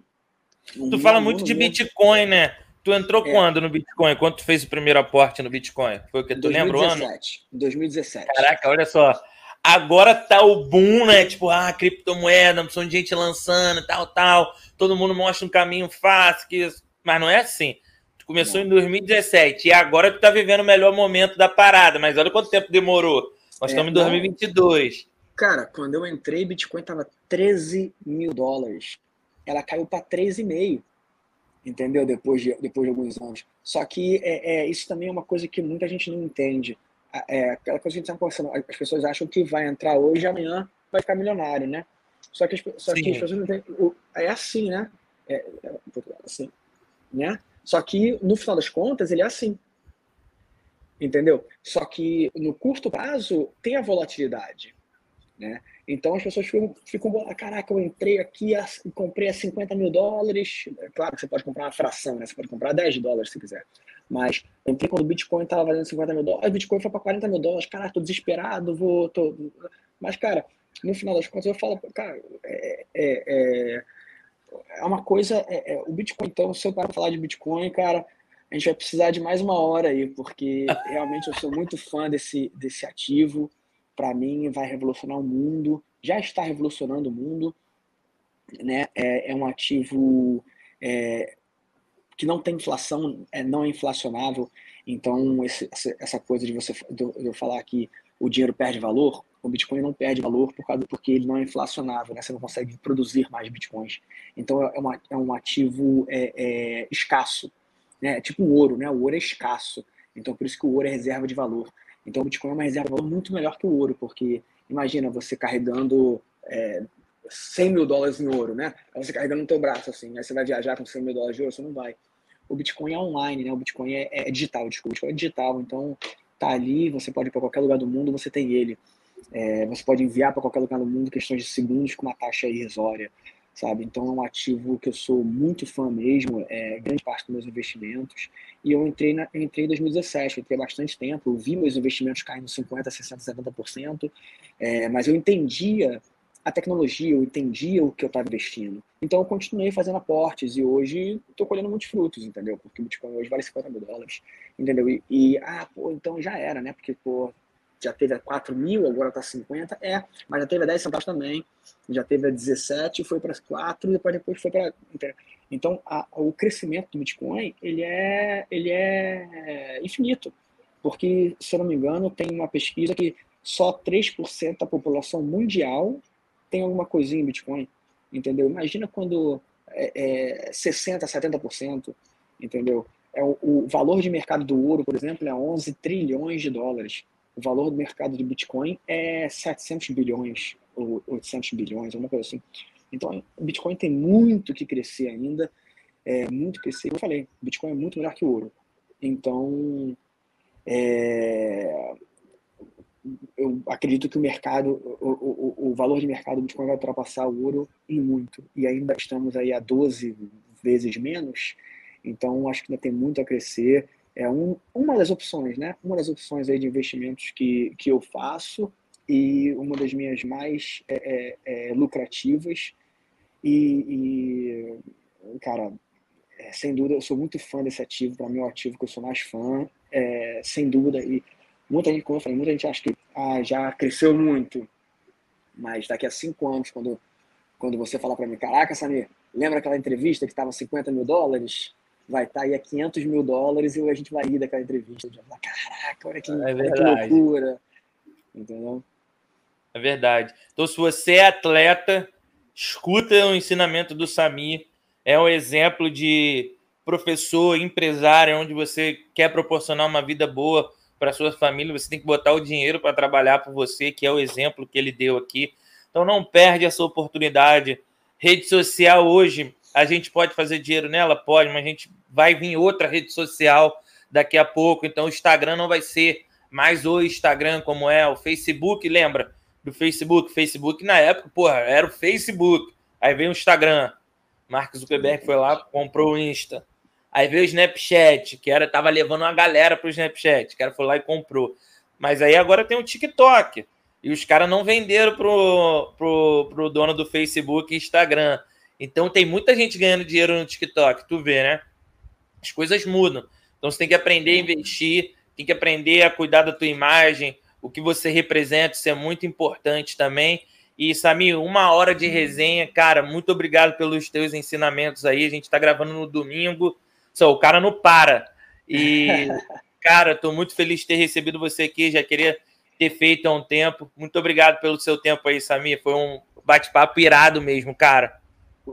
Tu fala muito de Bitcoin, né? Tu entrou é. quando no Bitcoin? Quando tu fez o primeiro aporte no Bitcoin? Foi o que tu lembra o ano? 2017. Caraca, olha só. Agora tá o boom, né? Tipo, ah, criptomoeda, opção de gente lançando, tal, tal. Todo mundo mostra um caminho fácil, que... mas não é assim. Tu começou não. em 2017 e agora tu tá vivendo o melhor momento da parada, mas olha quanto tempo demorou. Nós é, estamos em 2022. Cara, quando eu entrei, Bitcoin tava 13 mil dólares. Ela caiu para 13,5 entendeu? Depois de, depois de alguns anos. Só que é, é, isso também é uma coisa que muita gente não entende. É aquela coisa que a gente está conversando, as pessoas acham que vai entrar hoje e amanhã vai ficar milionário, né? Só que, só que as pessoas não entendem. É assim, né? É, é, assim, né? Só que, no final das contas, ele é assim. Entendeu? Só que no curto prazo tem a volatilidade. Né? Então as pessoas ficam, ficam caraca, eu entrei aqui comprei a 50 mil dólares. É claro que você pode comprar uma fração, né? Você pode comprar 10 dólares se quiser. Mas entrei quando o Bitcoin estava valendo 50 mil dólares, o Bitcoin foi para 40 mil dólares, cara, tô desesperado, vou. Tô... Mas, cara, no final das contas, eu falo, cara, é, é, é, é uma coisa. É, é, o Bitcoin, então, se eu parar para falar de Bitcoin, cara, a gente vai precisar de mais uma hora aí, porque realmente eu sou muito fã desse, desse ativo para mim, vai revolucionar o mundo, já está revolucionando o mundo, né? É, é um ativo é, que não tem inflação, é, não é inflacionável. Então, esse, essa coisa de você de eu falar que o dinheiro perde valor, o Bitcoin não perde valor por causa porque ele não é inflacionável, né? Você não consegue produzir mais bitcoins. Então, é, uma, é um ativo é, é, escasso, né? É tipo o ouro, né? O ouro é escasso. Então, por isso que o ouro é reserva de valor. Então o Bitcoin é uma reserva muito melhor que o ouro, porque imagina você carregando é, 100 mil dólares em ouro, né? Você carregando no teu braço, assim, aí você vai viajar com 100 mil dólares de ouro, você não vai. O Bitcoin é online, né? O Bitcoin é, é digital, desculpa. O Bitcoin é digital, então tá ali, você pode ir para qualquer lugar do mundo, você tem ele. É, você pode enviar para qualquer lugar do mundo questões de segundos com uma taxa irrisória sabe? Então é um ativo que eu sou muito fã mesmo, é grande parte dos meus investimentos. E eu entrei, na, eu entrei em 2017, eu entrei bastante tempo, eu vi meus investimentos caindo 50%, 60%, 70%, é, mas eu entendia a tecnologia, eu entendia o que eu estava investindo. Então eu continuei fazendo aportes e hoje estou colhendo muitos frutos, entendeu? Porque o Bitcoin hoje vale 50 mil dólares, entendeu? E, e ah, pô, então já era, né? Porque, pô, já teve a 4 mil, agora está 50, é, mas já teve a 10 centavos também, já teve a 17, foi para 4, depois depois foi para... Então, a, o crescimento do Bitcoin, ele é, ele é infinito, porque, se eu não me engano, tem uma pesquisa que só 3% da população mundial tem alguma coisinha em Bitcoin, entendeu? Imagina quando é, é 60%, 70%, entendeu? É o, o valor de mercado do ouro, por exemplo, é 11 trilhões de dólares o valor do mercado de Bitcoin é 700 bilhões ou 800 bilhões, alguma coisa assim. Então, o Bitcoin tem muito que crescer ainda. é muito crescer. Eu falei, Bitcoin é muito melhor que o ouro. Então, é, eu acredito que o mercado, o, o, o, valor de mercado do Bitcoin vai ultrapassar o ouro em muito. E ainda estamos aí a 12 vezes menos. Então, acho que ainda tem muito a crescer. É um, uma das opções, né? Uma das opções aí de investimentos que, que eu faço e uma das minhas mais é, é, é lucrativas. E, e cara, é, sem dúvida, eu sou muito fã desse ativo. Para mim, é o ativo que eu sou mais fã, é, sem dúvida. E muita gente, como eu falei, muita gente acha que ah, já cresceu muito. Mas daqui a cinco anos, quando, quando você falar para mim, caraca, Samir, lembra aquela entrevista que estava 50 mil dólares? Vai estar tá aí a 500 mil dólares e a gente vai rir daquela entrevista. Falar, caraca, olha que, é olha que loucura. Entendeu? É verdade. Então, se você é atleta, escuta o ensinamento do Samir. É um exemplo de professor, empresário, onde você quer proporcionar uma vida boa para sua família, você tem que botar o dinheiro para trabalhar por você, que é o exemplo que ele deu aqui. Então não perde essa oportunidade. Rede social hoje, a gente pode fazer dinheiro nela? Pode, mas a gente vai vir outra rede social daqui a pouco. Então o Instagram não vai ser mais o Instagram como é, o Facebook, lembra do Facebook? Facebook na época, porra, era o Facebook. Aí veio o Instagram. Mark Zuckerberg foi lá, comprou o Insta. Aí veio o Snapchat, que era tava levando uma galera pro Snapchat, o cara foi lá e comprou. Mas aí agora tem o TikTok. E os caras não venderam pro, pro, pro dono do Facebook e Instagram. Então tem muita gente ganhando dinheiro no TikTok, tu vê, né? As coisas mudam. Então você tem que aprender a investir, tem que aprender a cuidar da tua imagem, o que você representa, isso é muito importante também. E, Samir, uma hora de resenha, cara, muito obrigado pelos teus ensinamentos aí. A gente está gravando no domingo, só o cara não para. E, cara, estou muito feliz de ter recebido você aqui. Já queria ter feito há um tempo. Muito obrigado pelo seu tempo aí, Samir. Foi um bate-papo irado mesmo, cara.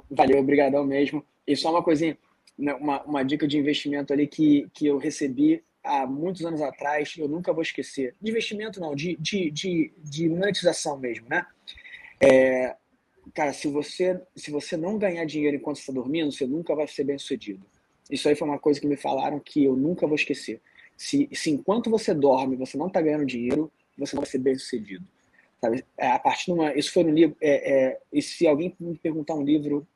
Valeu, obrigadão mesmo. E só uma coisinha, né, uma, uma dica de investimento ali que, que eu recebi há muitos anos atrás, eu nunca vou esquecer. De investimento não, de, de, de, de monetização mesmo, né? É, cara, se você, se você não ganhar dinheiro enquanto está dormindo, você nunca vai ser bem sucedido. Isso aí foi uma coisa que me falaram que eu nunca vou esquecer. Se, se enquanto você dorme, você não está ganhando dinheiro, você não vai ser bem sucedido. Sabe? É, a partir de uma, isso foi no livro. É, é, e se alguém me perguntar um livro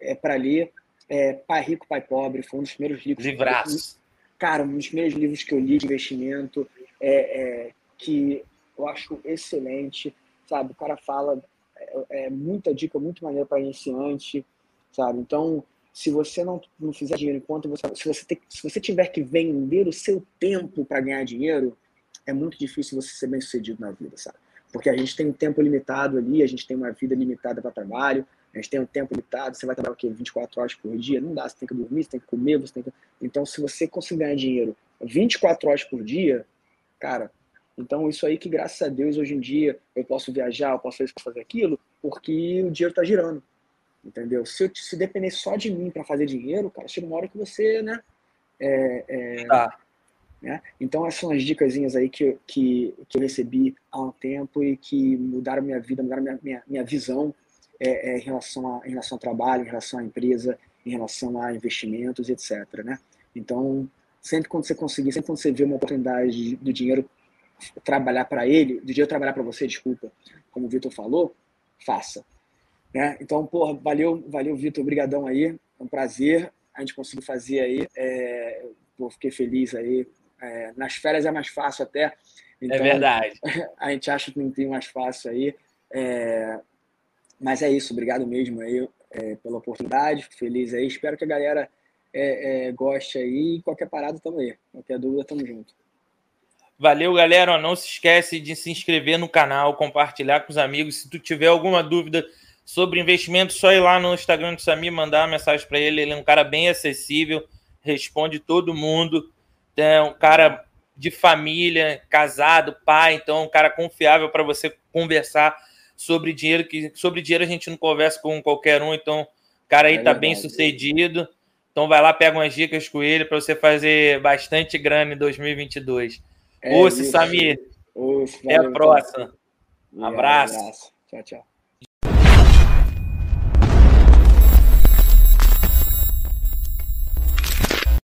é, para ler, é, Pai Rico, Pai Pobre, foi um dos primeiros livros. Livraço. Cara, um dos primeiros livros que eu li de investimento, é, é, que eu acho excelente, sabe? O cara fala é, é muita dica, muito maneira para iniciante, sabe? Então, se você não, não fizer dinheiro enquanto você. Se você, ter, se você tiver que vender o seu tempo para ganhar dinheiro, é muito difícil você ser bem sucedido na vida, sabe? Porque a gente tem um tempo limitado ali, a gente tem uma vida limitada para trabalho, a gente tem um tempo limitado, você vai trabalhar o quê? 24 horas por dia? Não dá, você tem que dormir, você tem que comer, você tem que. Então, se você conseguir ganhar dinheiro 24 horas por dia, cara, então isso aí que graças a Deus hoje em dia eu posso viajar, eu posso fazer isso, posso fazer aquilo, porque o dinheiro está girando. Entendeu? Se, eu, se depender só de mim para fazer dinheiro, cara, chega uma hora que você, né? É, é, tá. Né? Então, essas são as dicas aí que, que, que eu recebi há um tempo e que mudaram minha vida, mudaram minha, minha, minha visão é, é, em, relação a, em relação ao trabalho, em relação à empresa, em relação a investimentos, etc. Né? Então, sempre quando você conseguir, sempre quando você vê uma oportunidade do dinheiro trabalhar para ele, do dinheiro trabalhar para você, desculpa, como o Vitor falou, faça. Né? Então, porra, valeu, valeu, Vitor, obrigadão aí, é um prazer a gente conseguir fazer aí, é, pô, fiquei feliz aí, é, nas férias é mais fácil até. É então, é verdade. A gente acha que não tem mais fácil aí, é, mas é isso, obrigado mesmo aí é, pela oportunidade, fico feliz aí, espero que a galera é, goste aí, qualquer parada tamo aí, qualquer dúvida tamo junto. Valeu, galera. Não se esquece de se inscrever no canal, compartilhar com os amigos. Se tu tiver alguma dúvida sobre investimento, só ir lá no Instagram do Samir, mandar uma mensagem para ele. Ele é um cara bem acessível, responde todo mundo. É um cara de família, casado, pai, então um cara confiável para você conversar sobre dinheiro, que sobre dinheiro a gente não conversa com qualquer um, então o cara aí é tá bem sucedido. Então vai lá, pega umas dicas com ele para você fazer bastante grana em 2022. É Samir. Até a próxima. Um abraço. abraço. Tchau, tchau.